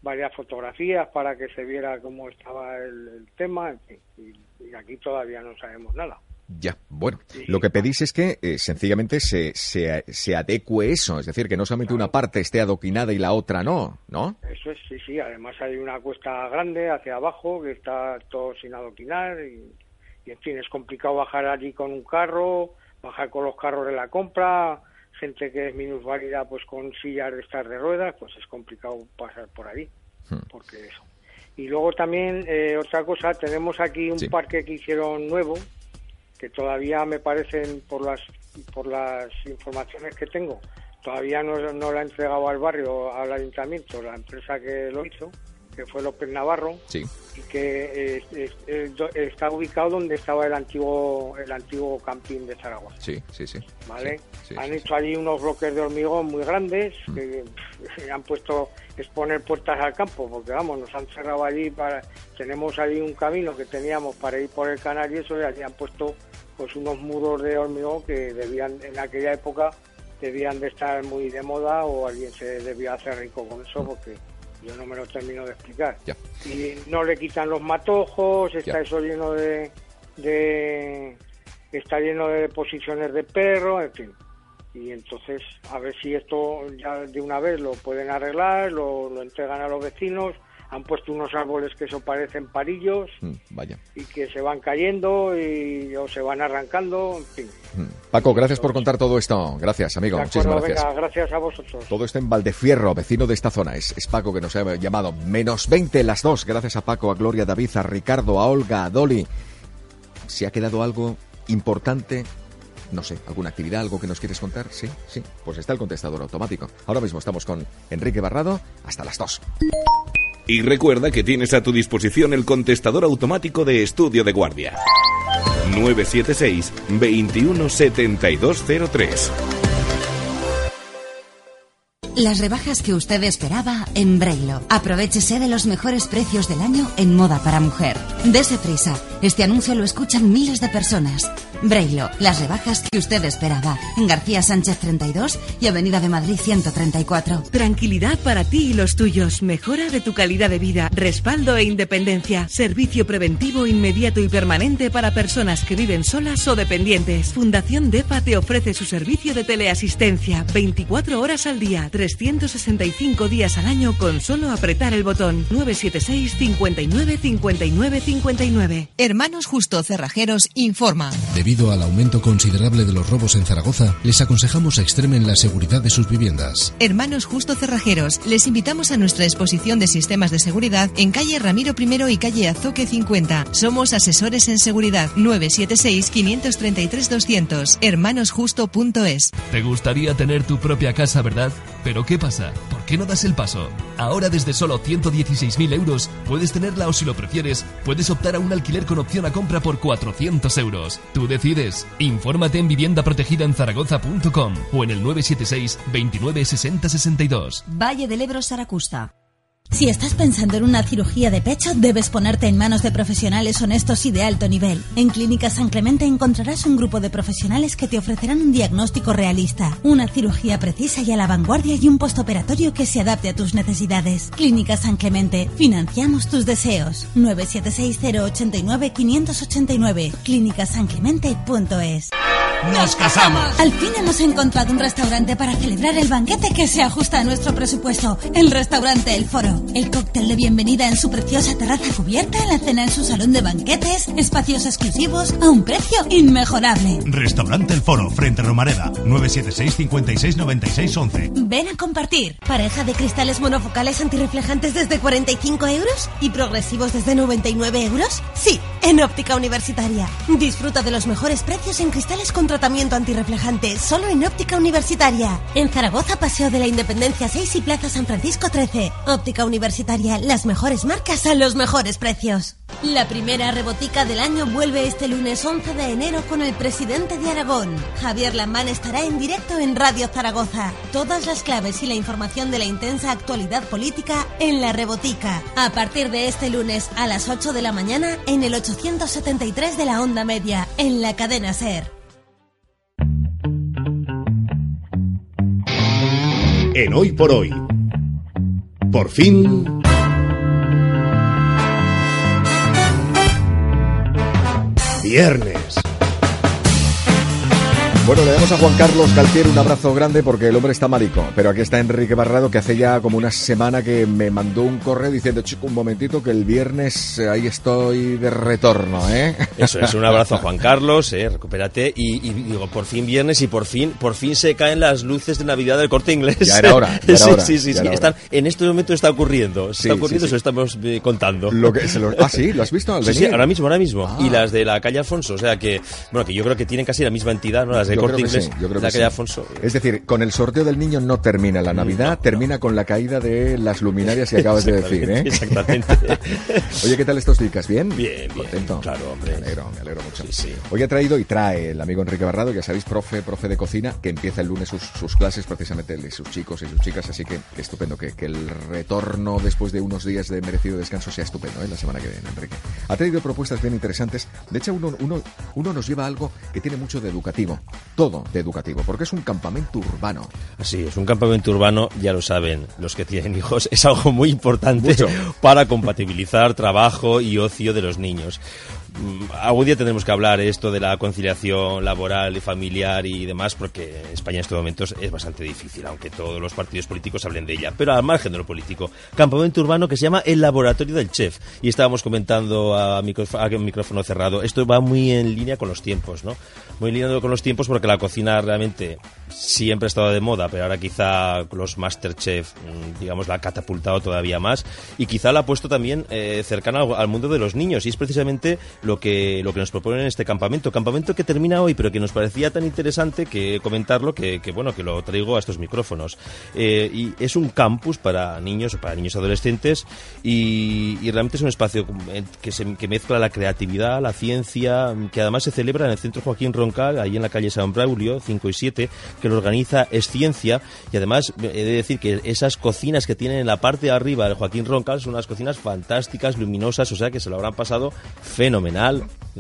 varias fotografías para que se viera cómo estaba el, el tema, en fin, y, y aquí todavía no sabemos nada. Ya, bueno, lo que pedís es que eh, sencillamente se, se, se adecue eso, es decir, que no solamente una parte esté adoquinada y la otra no, ¿no? Eso es, sí, sí. Además hay una cuesta grande hacia abajo que está todo sin adoquinar y, y, en fin, es complicado bajar allí con un carro, bajar con los carros de la compra, gente que es minusválida pues con sillas de estas de ruedas, pues es complicado pasar por ahí, Hmm. porque eso. Y luego también eh, otra cosa, tenemos aquí un Sí. parque que hicieron nuevo, que todavía me parecen por las por las informaciones que tengo, todavía no, no lo ha entregado al barrio, al ayuntamiento, la empresa que lo hizo, que fue López Navarro, Sí. y que eh, es- es do- está ubicado donde estaba el antiguo el antiguo camping de Zaragoza. Sí, sí, sí. ¿vale? Sí, han hecho allí unos bloques de hormigón muy grandes que pff, han puesto exponer puertas al campo porque vamos nos han cerrado allí para tenemos allí un camino que teníamos para ir por el canal y eso y allí han puesto pues unos muros de hormigón que debían en aquella época debían de estar muy de moda o alguien se debía hacer rico con eso porque yo no me lo termino de explicar Ya. y no le quitan los matojos, está Ya. eso lleno de, de está lleno de posiciones de perro, en fin. Y entonces a ver si esto ya de una vez lo pueden arreglar, lo, lo entregan a los vecinos, han puesto unos árboles que eso parecen parillos Mm, Vaya. y que se van cayendo y o se van arrancando, en fin. Mm. Paco, gracias por contar todo esto. Gracias, amigo. Muchísimas gracias. venga, gracias a vosotros. Todo esto en Valdefierro, vecino de esta zona. Es, es Paco que nos ha llamado. Menos 20 las dos. Gracias a Paco, a Gloria, a David, a Ricardo, a Olga, a Dolly. Si ha quedado algo importante, no sé, alguna actividad, algo que nos quieres contar, sí, sí. Pues está el contestador automático. Ahora mismo estamos con Enrique Barrado hasta las dos. Y recuerda que tienes a tu disposición el contestador automático de estudio de guardia. 976 217203. Las rebajas que usted esperaba en Brailo. Aprovechese de los mejores precios del año en moda para mujer. Dese prisa. Este anuncio lo escuchan miles de personas. Brailo, las rebajas que usted esperaba. En García Sánchez 32 y Avenida de Madrid 134. Tranquilidad para ti y los tuyos. Mejora de tu calidad de vida. Respaldo e independencia. Servicio preventivo inmediato y permanente para personas que viven solas o dependientes. Fundación DEPA te ofrece su servicio de teleasistencia 24 horas al día, 365 días al año con solo apretar el botón 976 59 59 59. Hermanos Justo Cerrajeros informa. Debido al aumento considerable de los robos en Zaragoza, les aconsejamos extremen la seguridad de sus viviendas. Hermanos Justo Cerrajeros, les invitamos a nuestra exposición de sistemas de seguridad en calle Ramiro I y calle Azoque 50. Somos asesores en seguridad 976 533 200. hermanosjusto.es. Te gustaría tener tu propia casa, ¿verdad? Pero ¿qué pasa? ¿Por qué no das el paso? Ahora desde solo 116.000 euros puedes tenerla o si lo prefieres, puedes optar a un alquiler con opción a compra por 400 euros. Tú decides. Infórmate en viviendaprotegidaenzaragoza.com o en el 976 29 60 62. Valle del Ebro Saracusta. Si estás pensando en una cirugía de pecho, debes ponerte en manos de profesionales honestos y de alto nivel. En Clínica San Clemente encontrarás un grupo de profesionales que te ofrecerán un diagnóstico realista, una cirugía precisa y a la vanguardia y un postoperatorio que se adapte a tus necesidades. Clínica San Clemente, financiamos tus deseos. 976-089-589, clínicasanclemente.es. ¡Nos casamos! Al fin hemos encontrado un restaurante para celebrar el banquete que se ajusta a nuestro presupuesto. El restaurante El Foro. El cóctel de bienvenida en su preciosa terraza cubierta, la cena en su salón de banquetes, espacios exclusivos a un precio inmejorable. Restaurante El Foro, frente a Romareda, 976 56 96 11. Ven a compartir. Pareja de cristales monofocales antirreflejantes desde 45 euros y progresivos desde 99 euros. Sí, en óptica universitaria. Disfruta de los mejores precios en cristales con tratamiento antirreflejante, solo en óptica universitaria. En Zaragoza, Paseo de la Independencia 6 y Plaza San Francisco 13. Óptica universitaria, las mejores marcas a los mejores precios. La primera rebotica del año vuelve este lunes 11 de enero con el presidente de Aragón. Javier Lambán estará en directo en Radio Zaragoza. Todas las claves y la información de la intensa actualidad política en la rebotica. A partir de este lunes a las 8 de la mañana en el 873 de la onda media, en la cadena Ser. En Hoy por Hoy. Por fin... Viernes. Bueno, le damos a Juan Carlos Galtier un abrazo grande porque el hombre está marico. Pero aquí está Enrique Barrado que hace ya como una semana que me mandó un correo diciendo, chico, un momentito que el viernes eh, ahí estoy de retorno, ¿eh? Eso es, un abrazo a Juan Carlos, eh, recupérate. Y, y digo, por fin viernes y por fin, por fin se caen las luces de Navidad del corte inglés. Ya era hora. Ya era sí, hora, sí, sí, sí. Están, en este momento está ocurriendo. Sí, Está ocurriendo, sí, sí. eso estamos eh, contando. Lo que se lo- Ah, sí, ¿lo has visto al Sí, ahora mismo, ahora mismo. Ah. Y las de la calle Alfonso, o sea que, bueno, que yo creo que tienen casi la misma entidad, ¿no? Las de Yo corte creo que inglés, sí, yo creo la que calle sí. Alfonso. Es decir, con el sorteo del niño no termina la Navidad, termina con la caída de las luminarias que acabas de decir, ¿eh? Exactamente. Oye, ¿qué tal estos dicas? ¿Bien? Bien, bien. ¿Contento? Claro, hombre. Me alegro, me alegro mucho. Hoy ha traído y trae el amigo Enrique Barrado, ya sabéis, profe, profe de cocina, que empieza el lunes sus, sus clases precisamente de sus chicos y sus chicas, así que estupendo, que, que el retorno después de unos días de merecido descanso sea estupendo, ¿eh? La semana que viene, Enrique. Ha traído propuestas bien interesantes. De hecho, uno, uno, uno nos lleva a algo que tiene mucho de educativo, todo de educativo, porque es un campamento urbano. Así es, un campamento urbano, ya lo saben los que tienen hijos, es algo muy importante Mucho. para compatibilizar trabajo y ocio de los niños. Mm, Algún día tendremos que hablar esto de la conciliación laboral y familiar y demás, porque España en estos momentos es bastante difícil, aunque todos los partidos políticos hablen de ella. Pero al margen de lo político, campamento urbano que se llama el Laboratorio del Chef. Y estábamos comentando a, micróf- a micrófono cerrado, esto va muy en línea con los tiempos, ¿no? Muy en línea con los tiempos porque la cocina realmente siempre ha estado de moda, pero ahora quizá los Masterchef, mm, digamos, la ha catapultado todavía más y quizá la ha puesto también eh, cercana al mundo de los niños y es precisamente lo que, lo que nos proponen en este campamento. Campamento que termina hoy, pero que nos parecía tan interesante que comentarlo que, que, bueno, que lo traigo a estos micrófonos. Eh, y es un campus para niños, para niños adolescentes y, y realmente es un espacio eh, que, se, que mezcla la creatividad, la ciencia, que además se celebra en el Centro Joaquín Roncal, ahí en la calle San Braulio, 5 y 7, que lo organiza Es Ciencia y además he de decir que esas cocinas que tienen en la parte de arriba del Joaquín Roncal son unas cocinas fantásticas, luminosas, o sea que se lo habrán pasado fenomenal.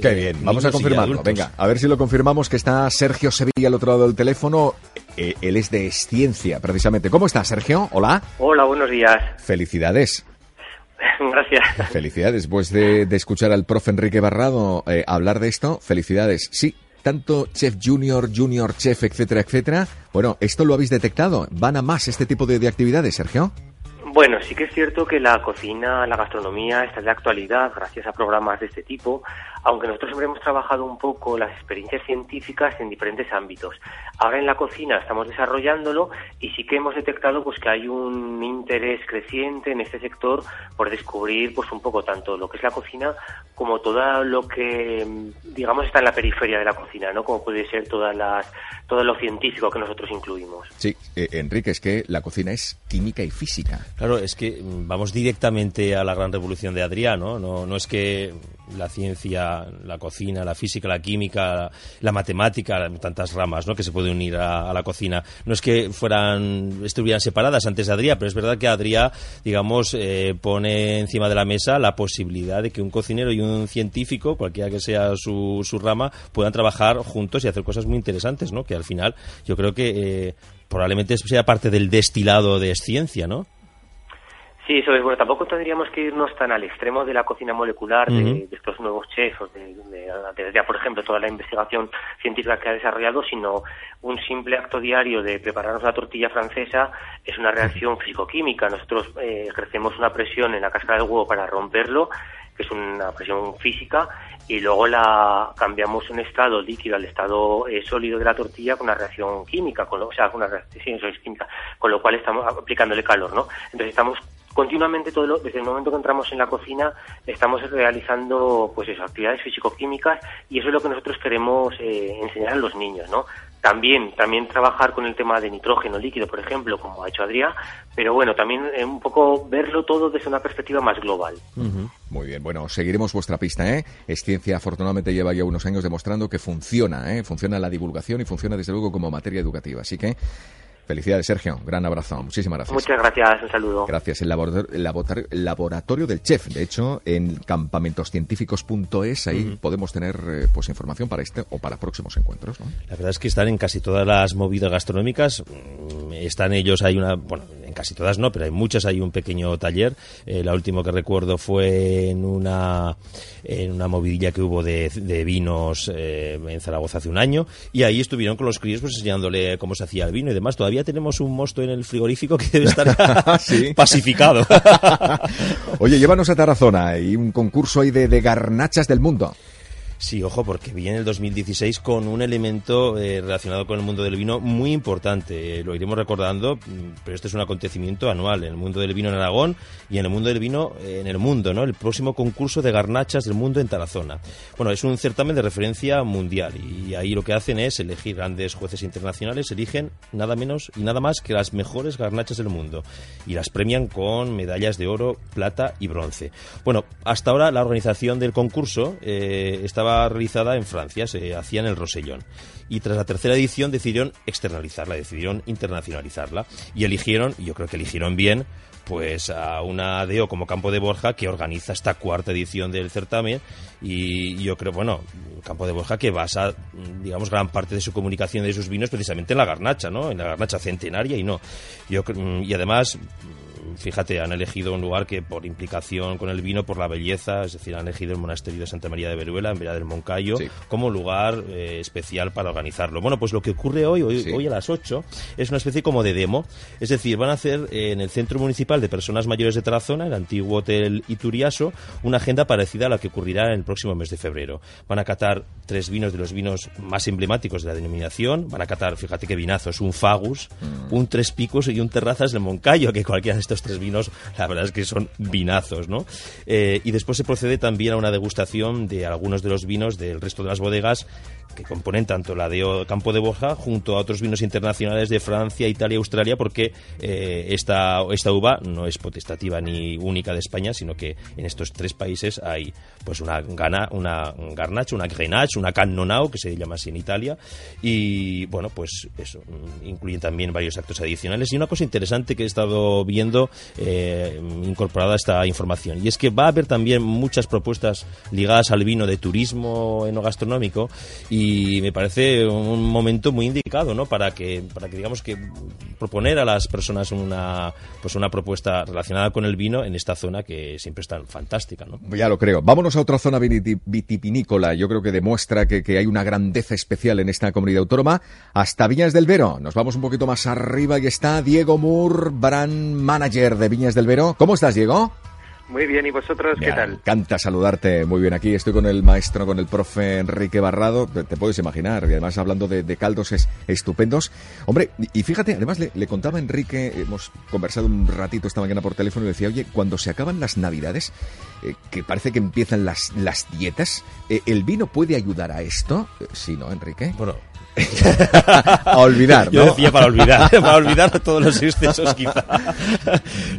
Qué Eh, bien, vamos a confirmarlo. Venga, a ver si lo confirmamos que está Sergio Sevilla al otro lado del teléfono. Eh, él es de Esciencia, precisamente. ¿Cómo está, Sergio? Hola. Hola, buenos días. Felicidades. Gracias. Felicidades. Después de, de escuchar al profe Enrique Barrado eh, hablar de esto, felicidades. Sí, tanto chef junior, junior chef, etcétera, etcétera. Bueno, ¿esto lo habéis detectado? ¿Van a más este tipo de, de actividades, Sergio? Bueno, sí que es cierto que la cocina, la gastronomía está de actualidad gracias a programas de este tipo, aunque nosotros siempre hemos trabajado un poco las experiencias científicas en diferentes ámbitos. Ahora en la cocina estamos desarrollándolo y sí que hemos detectado pues que hay un interés creciente en este sector por descubrir pues un poco tanto lo que es la cocina como todo lo que digamos está en la periferia de la cocina, ¿no? Como puede ser todas las todo lo científico que nosotros incluimos. Sí, eh, Enrique, es que la cocina es química y física. Claro, es que mm, vamos directamente a la gran revolución de Adrián, ¿no? No, no es que la ciencia, la cocina, la física, la química, la matemática, tantas ramas, ¿no? Que se pueden unir a, la cocina. No es que fueran, estuvieran separadas antes de Adrián, pero es verdad que Adrián, digamos, eh, pone encima de la mesa la posibilidad de que un cocinero y un científico, cualquiera que sea su, su rama, puedan trabajar juntos y hacer cosas muy interesantes, ¿no? Que al final yo creo que eh, probablemente sea parte del destilado de ciencia, ¿no? Sí, eso es bueno. Tampoco tendríamos que irnos tan al extremo de la cocina molecular de, estos nuevos chefs, o de, de- de- de, por ejemplo, toda la investigación científica que ha desarrollado, sino un simple acto diario de prepararnos una tortilla francesa es una reacción físico-química. Nosotros eh, ejercemos una presión en la cáscara del huevo para romperlo, que es una presión física, y luego la cambiamos un estado líquido al estado eh, sólido de la tortilla con una reacción química, con lo, o sea, con una reacción sí, eso es química, con lo cual estamos aplicándole calor, ¿no? Entonces estamos continuamente todo lo- desde el momento que entramos en la cocina estamos realizando pues eso, actividades físico-químicas y eso es lo que nosotros queremos eh, enseñar a los niños, ¿no? También, también trabajar con el tema de nitrógeno líquido, por ejemplo, como ha hecho Adrián, pero bueno, también eh, un poco verlo todo desde una perspectiva más global. Muy bien, bueno, seguiremos vuestra pista, ¿eh? Es ciencia, afortunadamente lleva ya unos años demostrando que funciona, ¿eh? Funciona la divulgación y funciona desde luego como materia educativa. Así que, felicidades, Sergio. Gran abrazo. Muchísimas gracias. Muchas gracias, un saludo. Gracias. El laboratorio, el laboratorio del chef. De hecho, en campamentoscientíficos.es ahí podemos tener eh, pues información para este o para próximos encuentros. ¿no? La verdad es que están en casi todas las movidas gastronómicas. mm, Están ellos, hay una, bueno, en casi todas no, pero hay muchas, hay un pequeño taller. Eh, la última que recuerdo fue en una, en una movidilla que hubo de, vinos eh, en Zaragoza hace un año, y ahí estuvieron con los críos pues, enseñándole cómo se hacía el vino y demás. Todavía tenemos un mosto en el frigorífico que debe estar pacificado. Oye, llévanos a Tarazona y un concurso ahí de, de garnachas del mundo. Sí, ojo, porque viene el 2016 con un elemento eh, relacionado con el mundo del vino muy importante. Eh, lo iremos recordando, mm, pero este es un acontecimiento anual en el mundo del vino en Aragón y en el mundo del vino eh, en el mundo, ¿no? El próximo concurso de garnachas del mundo en Tarazona. Bueno, es un certamen de referencia mundial y ahí lo que hacen es elegir grandes jueces internacionales, eligen nada menos y nada más que las mejores garnachas del mundo y las premian con medallas de oro, plata y bronce. Bueno, hasta ahora la organización del concurso estaba realizada en Francia, se hacía en el Rosellón. Y tras la tercera edición decidieron externalizarla, decidieron internacionalizarla. Y eligieron, y yo creo que eligieron bien, pues a una DEO como Campo de Borja que organiza esta cuarta edición del certamen y yo creo, bueno, Campo de Borja que basa, digamos, gran parte de su comunicación de sus vinos precisamente en la garnacha, ¿no? En la garnacha centenaria y no. Yo, y además fíjate, han elegido un lugar que por implicación con el vino, por la belleza, es decir, han elegido el monasterio de Santa María de Veruela, en Vera del Moncayo, como lugar eh, especial para organizarlo. Bueno, pues lo que ocurre hoy, hoy, a las 8, es una especie como de demo. Es decir, van a hacer eh, en el Centro Municipal de Personas Mayores de Tarazona, el antiguo Hotel Ituriaso, una agenda parecida a la que ocurrirá en el próximo mes de febrero. Van a catar tres vinos de los vinos más emblemáticos de la denominación. Van a catar, fíjate qué vinazos, un Fagus, mm. un Tres Picos y un Terrazas del Moncayo, que cualquiera de estos tres vinos, la verdad es que son vinazos, ¿no? Eh, y después se procede también a una degustación de algunos de los vinos del resto de las bodegas que componen tanto la de Campo de Borja junto a otros vinos internacionales de Francia, Italia Australia, porque eh, esta, esta uva no es potestativa ni única de España, sino que en estos tres países hay pues una gana, una garnacha, una grenache, una cannonau, que se llama así en Italia, y bueno, pues eso, incluyen también varios actos adicionales. Y una cosa interesante que he estado viendo eh, incorporada esta información, y es que va a haber también muchas propuestas ligadas al vino de turismo enogastronómico, y me parece un momento muy indicado ¿no? para que para que digamos que proponer a las personas una pues una propuesta relacionada con el vino en esta zona que siempre es tan fantástica ¿no? ya lo creo. Vámonos a otra zona vitivinícola. Yo creo que demuestra que, que hay una grandeza especial en esta comunidad autónoma. Hasta Viñas del Vero. Nos vamos un poquito más arriba y está Diego Moore brand manager de Viñas del Vero ¿cómo estás Diego? Muy bien, ¿y vosotros qué tal? Me encanta saludarte muy bien aquí. Estoy con el maestro, con el profe Enrique Barrado, te, puedes imaginar, y además hablando de, caldos es, estupendos. Hombre, y fíjate, además le, contaba a Enrique, hemos conversado un ratito esta mañana por teléfono y decía, oye, cuando se acaban las navidades, eh, que parece que empiezan las, las dietas, eh, ¿el vino puede ayudar a esto? Eh, sí, ¿no, Enrique? Bueno, a olvidar, ¿no? Yo decía para olvidar, para olvidar todos los excesos quizá.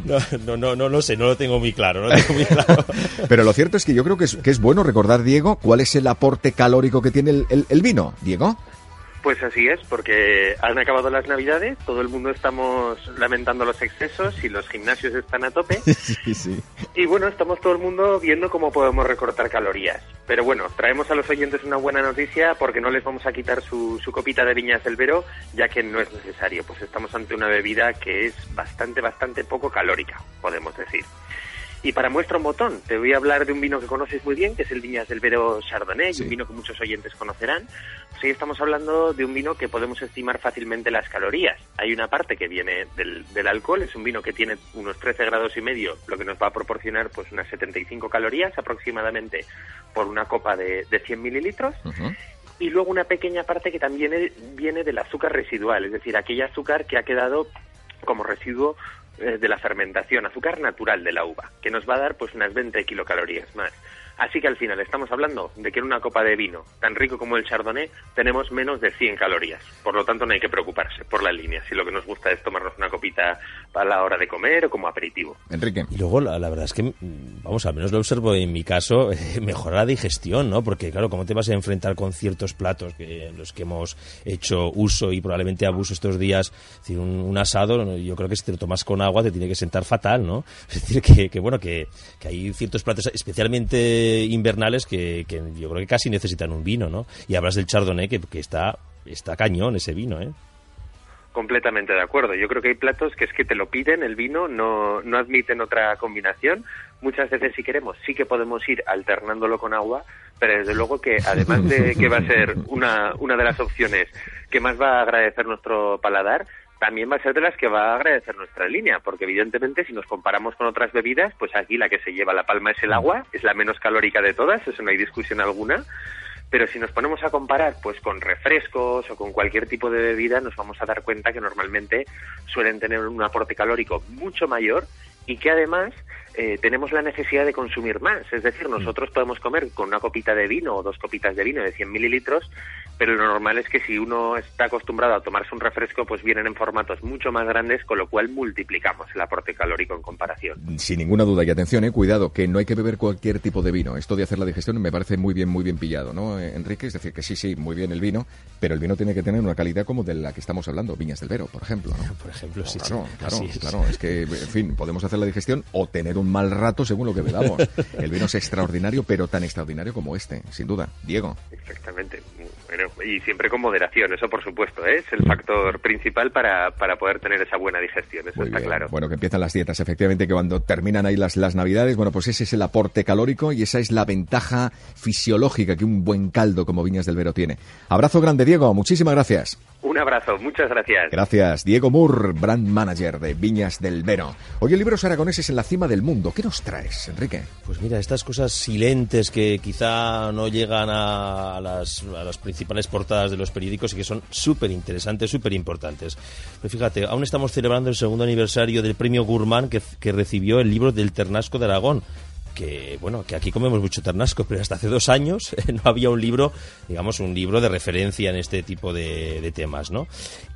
No, no, no, no, sé, no lo tengo muy claro, no tengo muy claro. Pero lo cierto es que yo creo que es, que es bueno recordar, Diego, cuál es el aporte calórico que tiene el, el vino. Diego. Pues así es, porque han acabado las navidades, todo el mundo estamos lamentando los excesos y los gimnasios están a tope. Sí, sí. Y bueno, estamos todo el mundo viendo cómo podemos recortar calorías. Pero bueno, traemos a los oyentes una buena noticia porque no les vamos a quitar su, su copita de viñas del Vero, ya que no es necesario. Pues estamos ante una bebida que es bastante, bastante poco calórica, podemos decir. Y para muestra un botón, te voy a hablar de un vino que conoces muy bien, que es el Viñas del Vero Chardonnay, un vino que muchos oyentes conocerán. Pues ahí estamos hablando de un vino que podemos estimar fácilmente las calorías. Hay una parte que viene del, del alcohol, es un vino que tiene unos 13 grados y medio, lo que nos va a proporcionar pues unas 75 calorías aproximadamente por una copa de, de 100 mililitros. Y luego una pequeña parte que también viene del azúcar residual, es decir, aquel azúcar que ha quedado como residuo de la fermentación, azúcar natural de la uva, que nos va a dar pues unas 20 kilocalorías más. Así que al final estamos hablando de que en una copa de vino tan rico como el Chardonnay tenemos menos de 100 calorías. Por lo tanto, no hay que preocuparse por la línea. Si lo que nos gusta es tomarnos una copita para la hora de comer o como aperitivo. Enrique. Y luego, la, verdad es que, vamos, al menos lo observo en mi caso, eh, mejora la digestión, ¿no? Porque, claro, ¿cómo te vas a enfrentar con ciertos platos que, en los que hemos hecho uso y probablemente abuso estos días? Es decir, un, asado, yo creo que si te lo tomas con agua te tiene que sentar fatal, ¿no? Es decir, que, que bueno, que, que hay ciertos platos, especialmente invernales que, yo creo que casi necesitan un vino, ¿no? Y hablas del Chardonnay que, está, está cañón ese vino, ¿eh? Completamente de acuerdo. Yo creo que hay platos que es que te lo piden, el vino, no, no admiten otra combinación. Muchas veces, si queremos, sí que podemos ir alternándolo con agua, pero desde luego que además de que va a ser una, una de las opciones que más va a agradecer nuestro paladar, también va a ser de las que va a agradecer nuestra línea, porque evidentemente si nos comparamos con otras bebidas, pues aquí la que se lleva la palma es el agua, es la menos calórica de todas, eso no hay discusión alguna, pero si nos ponemos a comparar pues con refrescos o con cualquier tipo de bebida, nos vamos a dar cuenta que normalmente suelen tener un aporte calórico mucho mayor y que además eh, tenemos la necesidad de consumir más. Es decir, nosotros podemos comer con una copita de vino o dos copitas de vino de 100 mililitros, pero lo normal es que si uno está acostumbrado a tomarse un refresco, pues vienen en formatos mucho más grandes, con lo cual multiplicamos el aporte calórico en comparación. Sin ninguna duda, y atención, eh, cuidado, que no hay que beber cualquier tipo de vino. Esto de hacer la digestión me parece muy bien, muy bien pillado, ¿no, eh, Enrique? Es decir, que sí, sí, muy bien el vino, pero el vino tiene que tener una calidad como de la que estamos hablando, Viñas del Vero, por ejemplo. ¿no? Por ejemplo, sí. Claro, sí. claro, Así es. claro. Es que, en fin, podemos hacer la digestión o tener un mal rato según lo que bebamos. El vino es extraordinario, pero tan extraordinario como este, sin duda. Diego. Exactamente. Bueno, y siempre con moderación, eso por supuesto, ¿eh? es el factor principal para, para poder tener esa buena digestión, eso Muy está bien. claro. Bueno, que empiezan las dietas, efectivamente, que cuando terminan ahí las, las navidades, bueno, pues ese es el aporte calórico y esa es la ventaja fisiológica que un buen caldo como Viñas del Vero tiene. Abrazo grande, Diego, muchísimas gracias. Un abrazo, muchas gracias. Gracias, Diego Moore, brand manager de Viñas del Vero. Hoy el libro aragoneses en la cima del mundo. ¿Qué nos traes, Enrique? Pues mira, estas cosas silentes que quizá no llegan a las, a las principales portadas de los periódicos y que son súper interesantes, súper importantes. Pues fíjate, aún estamos celebrando el segundo aniversario del premio Gourmand que, que recibió el libro del Ternasco de Aragón que bueno que aquí comemos mucho ternasco pero hasta hace dos años no había un libro digamos un libro de referencia en este tipo de, de temas no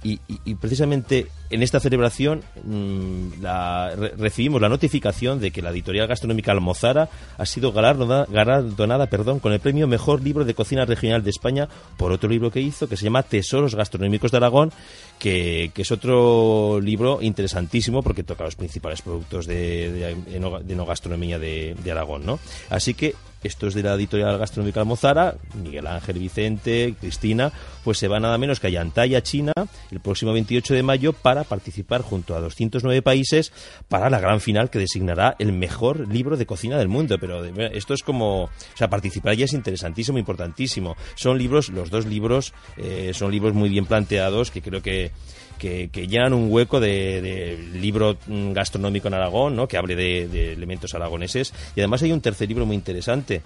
y, precisamente en esta celebración mm, la- re- recibimos la notificación de que la editorial gastronómica Almozara ha sido galardonada, galardonada perdón, con el premio Mejor Libro de Cocina Regional de España por otro libro que hizo que se llama Tesoros Gastronómicos de Aragón, que, que es otro libro interesantísimo porque toca los principales productos de, de, de no- gastronomía de, de Aragón. ¿no? Así que esto es de la editorial gastronómica Almozara, Miguel Ángel Vicente, Cristina, pues se va nada menos que a Yantai, a China, el próximo 28 de mayo para participar junto a 209 países para la gran final que designará el mejor libro de cocina del mundo. Pero esto es como, o sea, participar ya es interesantísimo, importantísimo. Son libros, los dos libros, eh, son libros muy bien planteados que creo que que, llenan un hueco de, libro mm, gastronómico en Aragón, ¿no? que hable de elementos aragoneses. Y además hay un tercer libro muy interesante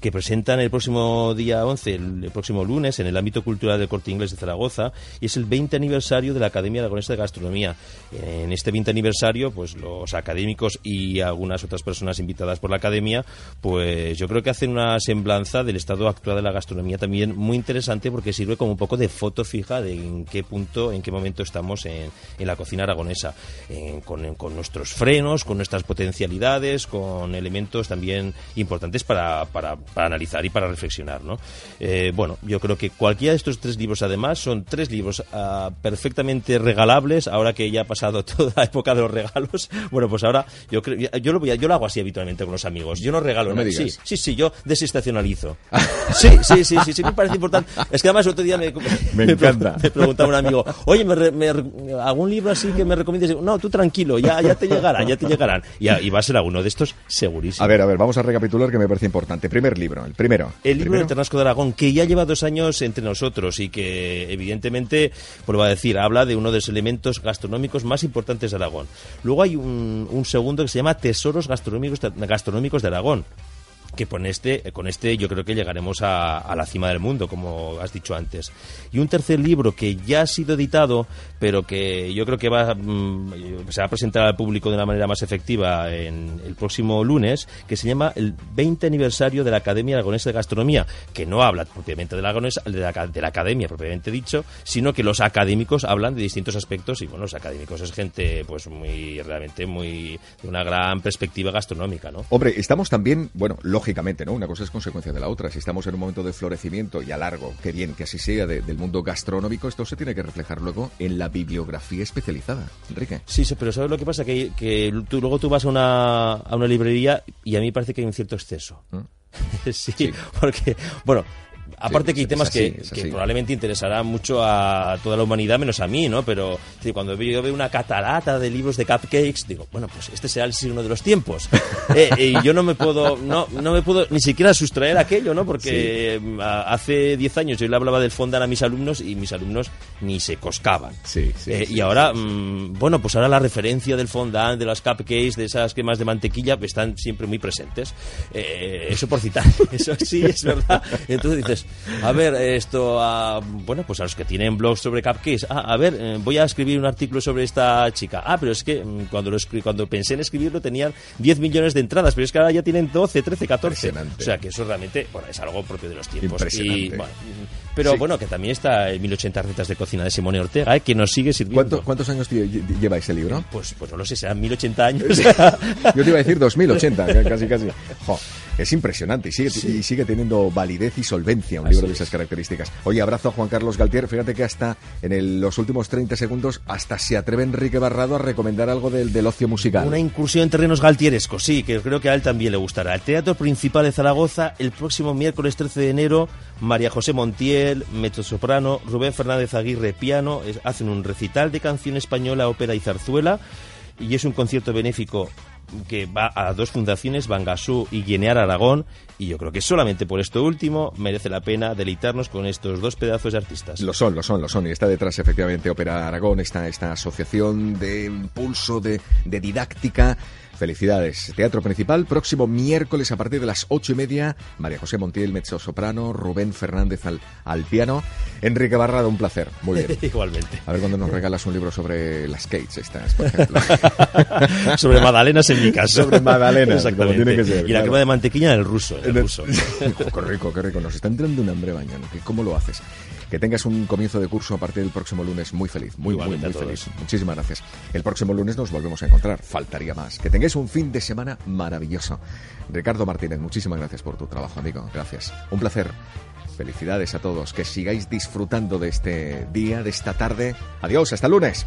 que presentan el próximo día 11, el, próximo lunes, en el ámbito cultural del Corte Inglés de Zaragoza, y es el 20 aniversario de la Academia Aragonesa de Gastronomía. En este 20 aniversario, pues los académicos y algunas otras personas invitadas por la Academia, pues yo creo que hacen una semblanza del estado actual de la gastronomía también muy interesante porque sirve como un poco de foto fija de en qué punto, en qué momento estamos en, la cocina aragonesa, con, con nuestros frenos, con nuestras potencialidades, con elementos también importantes para, para- para analizar y para reflexionar. ¿no? Eh, bueno, yo creo que cualquiera de estos tres libros, además, son tres libros ah, perfectamente regalables, ahora que ya ha pasado toda la época de los regalos. Bueno, pues ahora yo creo, yo lo, voy a- yo lo hago así habitualmente con los amigos. Yo no regalo No me nada. Sí, sí, sí, yo desestacionalizo. Sí, sí, sí, sí, sí, me parece importante. Es que además otro día me, Me pre- encanta. me preguntaba un amigo, oye, ¿me, re- me ¿algún libro así que me recomiendes? No, tú tranquilo, ya, ya te llegarán, ya te llegarán. Y, y va a ser alguno de estos segurísimo. A ver, a ver, vamos a recapitular que me parece importante. Primer libro, el primero. El libro Primero. del Ternasco de Aragón, que ya lleva dos años entre nosotros y que evidentemente, va a decir, habla de uno de los elementos gastronómicos más importantes de Aragón. Luego hay un, un segundo que se llama Tesoros Gastronómicos, gastronómicos de Aragón que con este, con este yo creo que llegaremos a, la cima del mundo, como has dicho antes. Y un tercer libro que ya ha sido editado, pero que yo creo que va, mm, se va a presentar al público de una manera más efectiva en el próximo lunes, que se llama el 20 aniversario de la Academia Aragonesa de Gastronomía, que no habla propiamente de la, de la, de la academia propiamente dicho, sino que los académicos hablan de distintos aspectos y bueno, los académicos es gente pues muy, realmente muy, de una gran perspectiva gastronómica, ¿no? Hombre, estamos también, bueno, lógicamente, ¿no? Una cosa es consecuencia de la otra. Si estamos en un momento de florecimiento y a largo, qué bien que así sea, de- del mundo gastronómico, esto se tiene que reflejar luego en la bibliografía especializada. Enrique. Sí, sí, pero ¿sabes lo que pasa? Que, que tú, luego tú vas a una, a una librería y a mí parece que hay un cierto exceso. sí, porque, bueno, Aparte que hay temas así, que, probablemente interesarán mucho a toda la humanidad menos a mí, ¿no? Pero sí, cuando yo veo una catarata de libros de cupcakes, digo, bueno, pues este será el signo de los tiempos. Eh, y yo no me puedo, no, no me puedo ni siquiera sustraer aquello, ¿no? Porque a- hace 10 años yo le hablaba del fondant a mis alumnos y mis alumnos ni se coscaban. Sí, sí, Eh, sí, y ahora, mm, bueno, pues ahora la referencia del fondant, de las cupcakes, de esas cremas de mantequilla, están siempre muy presentes. Eh, eso por citar, eso sí es verdad. Entonces dices, a ver, esto, a, bueno, pues a los que tienen blogs sobre cupcakes, ah, a ver, eh, voy a escribir un artículo sobre esta chica. Ah, pero es que mm, cuando, lo escri- cuando pensé en escribirlo tenían 10 millones de entradas, pero es que ahora ya tienen 12, 13, 14. O sea que eso realmente, bueno, es algo propio de los tiempos. Impresionante. Y, bueno, mm, pero Sí. bueno, que también está el 1080 recetas de cocina de Simone Ortega, eh, que nos sigue sirviendo. ¿Cuánto- ¿Cuántos años lle- lle- lleva ese libro? Pues, pues no lo sé, serán 1080 años. Yo te iba a decir 2080, ca- casi, casi. Jo, es impresionante y sigue, y sigue teniendo validez y solvencia un Así libro de es. esas características. Oye, abrazo a Juan Carlos Galtier. Fíjate que hasta en el- los últimos 30 segundos hasta se atreve Enrique Barrado a recomendar algo del, del ocio musical. Una incursión en terrenos galtierescos, sí, que creo que a él también le gustará. El Teatro Principal de Zaragoza, el próximo miércoles 13 de enero, María José Montiel, mezzosoprano, Rubén Fernández Aguirre, piano, es- hacen un recital de canción española, ópera y zarzuela, y es un concierto benéfico que va a dos fundaciones, Bangasú y Guinear Aragón, y yo creo que solamente por esto último merece la pena deleitarnos con estos dos pedazos de artistas. Lo son, lo son, lo son. Y está detrás, efectivamente, Ópera Aragón, esta, esta asociación de impulso, de didáctica. Felicidades. Teatro Principal, próximo miércoles a partir de las ocho y media. María José Montiel, mezzo soprano, Rubén Fernández al, al piano. Enrique Barrado, un placer. Muy bien. Igualmente. A ver cuando nos regalas un libro sobre las Kates estas, por ejemplo. Sobre magdalenas en mi caso. Sobre magdalenas, como Exactamente. tiene que ser, y la claro. crema de mantequilla en el ruso. En el ruso. qué rico, qué rico. Nos está entrando un hambre mañana. ¿Qué- ¿Cómo lo haces? Que tengas un comienzo de curso a partir del próximo lunes muy feliz, muy, muy, muy feliz. Muchísimas gracias. El próximo lunes nos volvemos a encontrar. Faltaría más. Que tengáis un fin de semana maravilloso. Ricardo Martínez, muchísimas gracias por tu trabajo, amigo. Gracias. Un placer. Felicidades a todos. Que sigáis disfrutando de este día, de esta tarde. Adiós, hasta el lunes.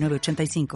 906985.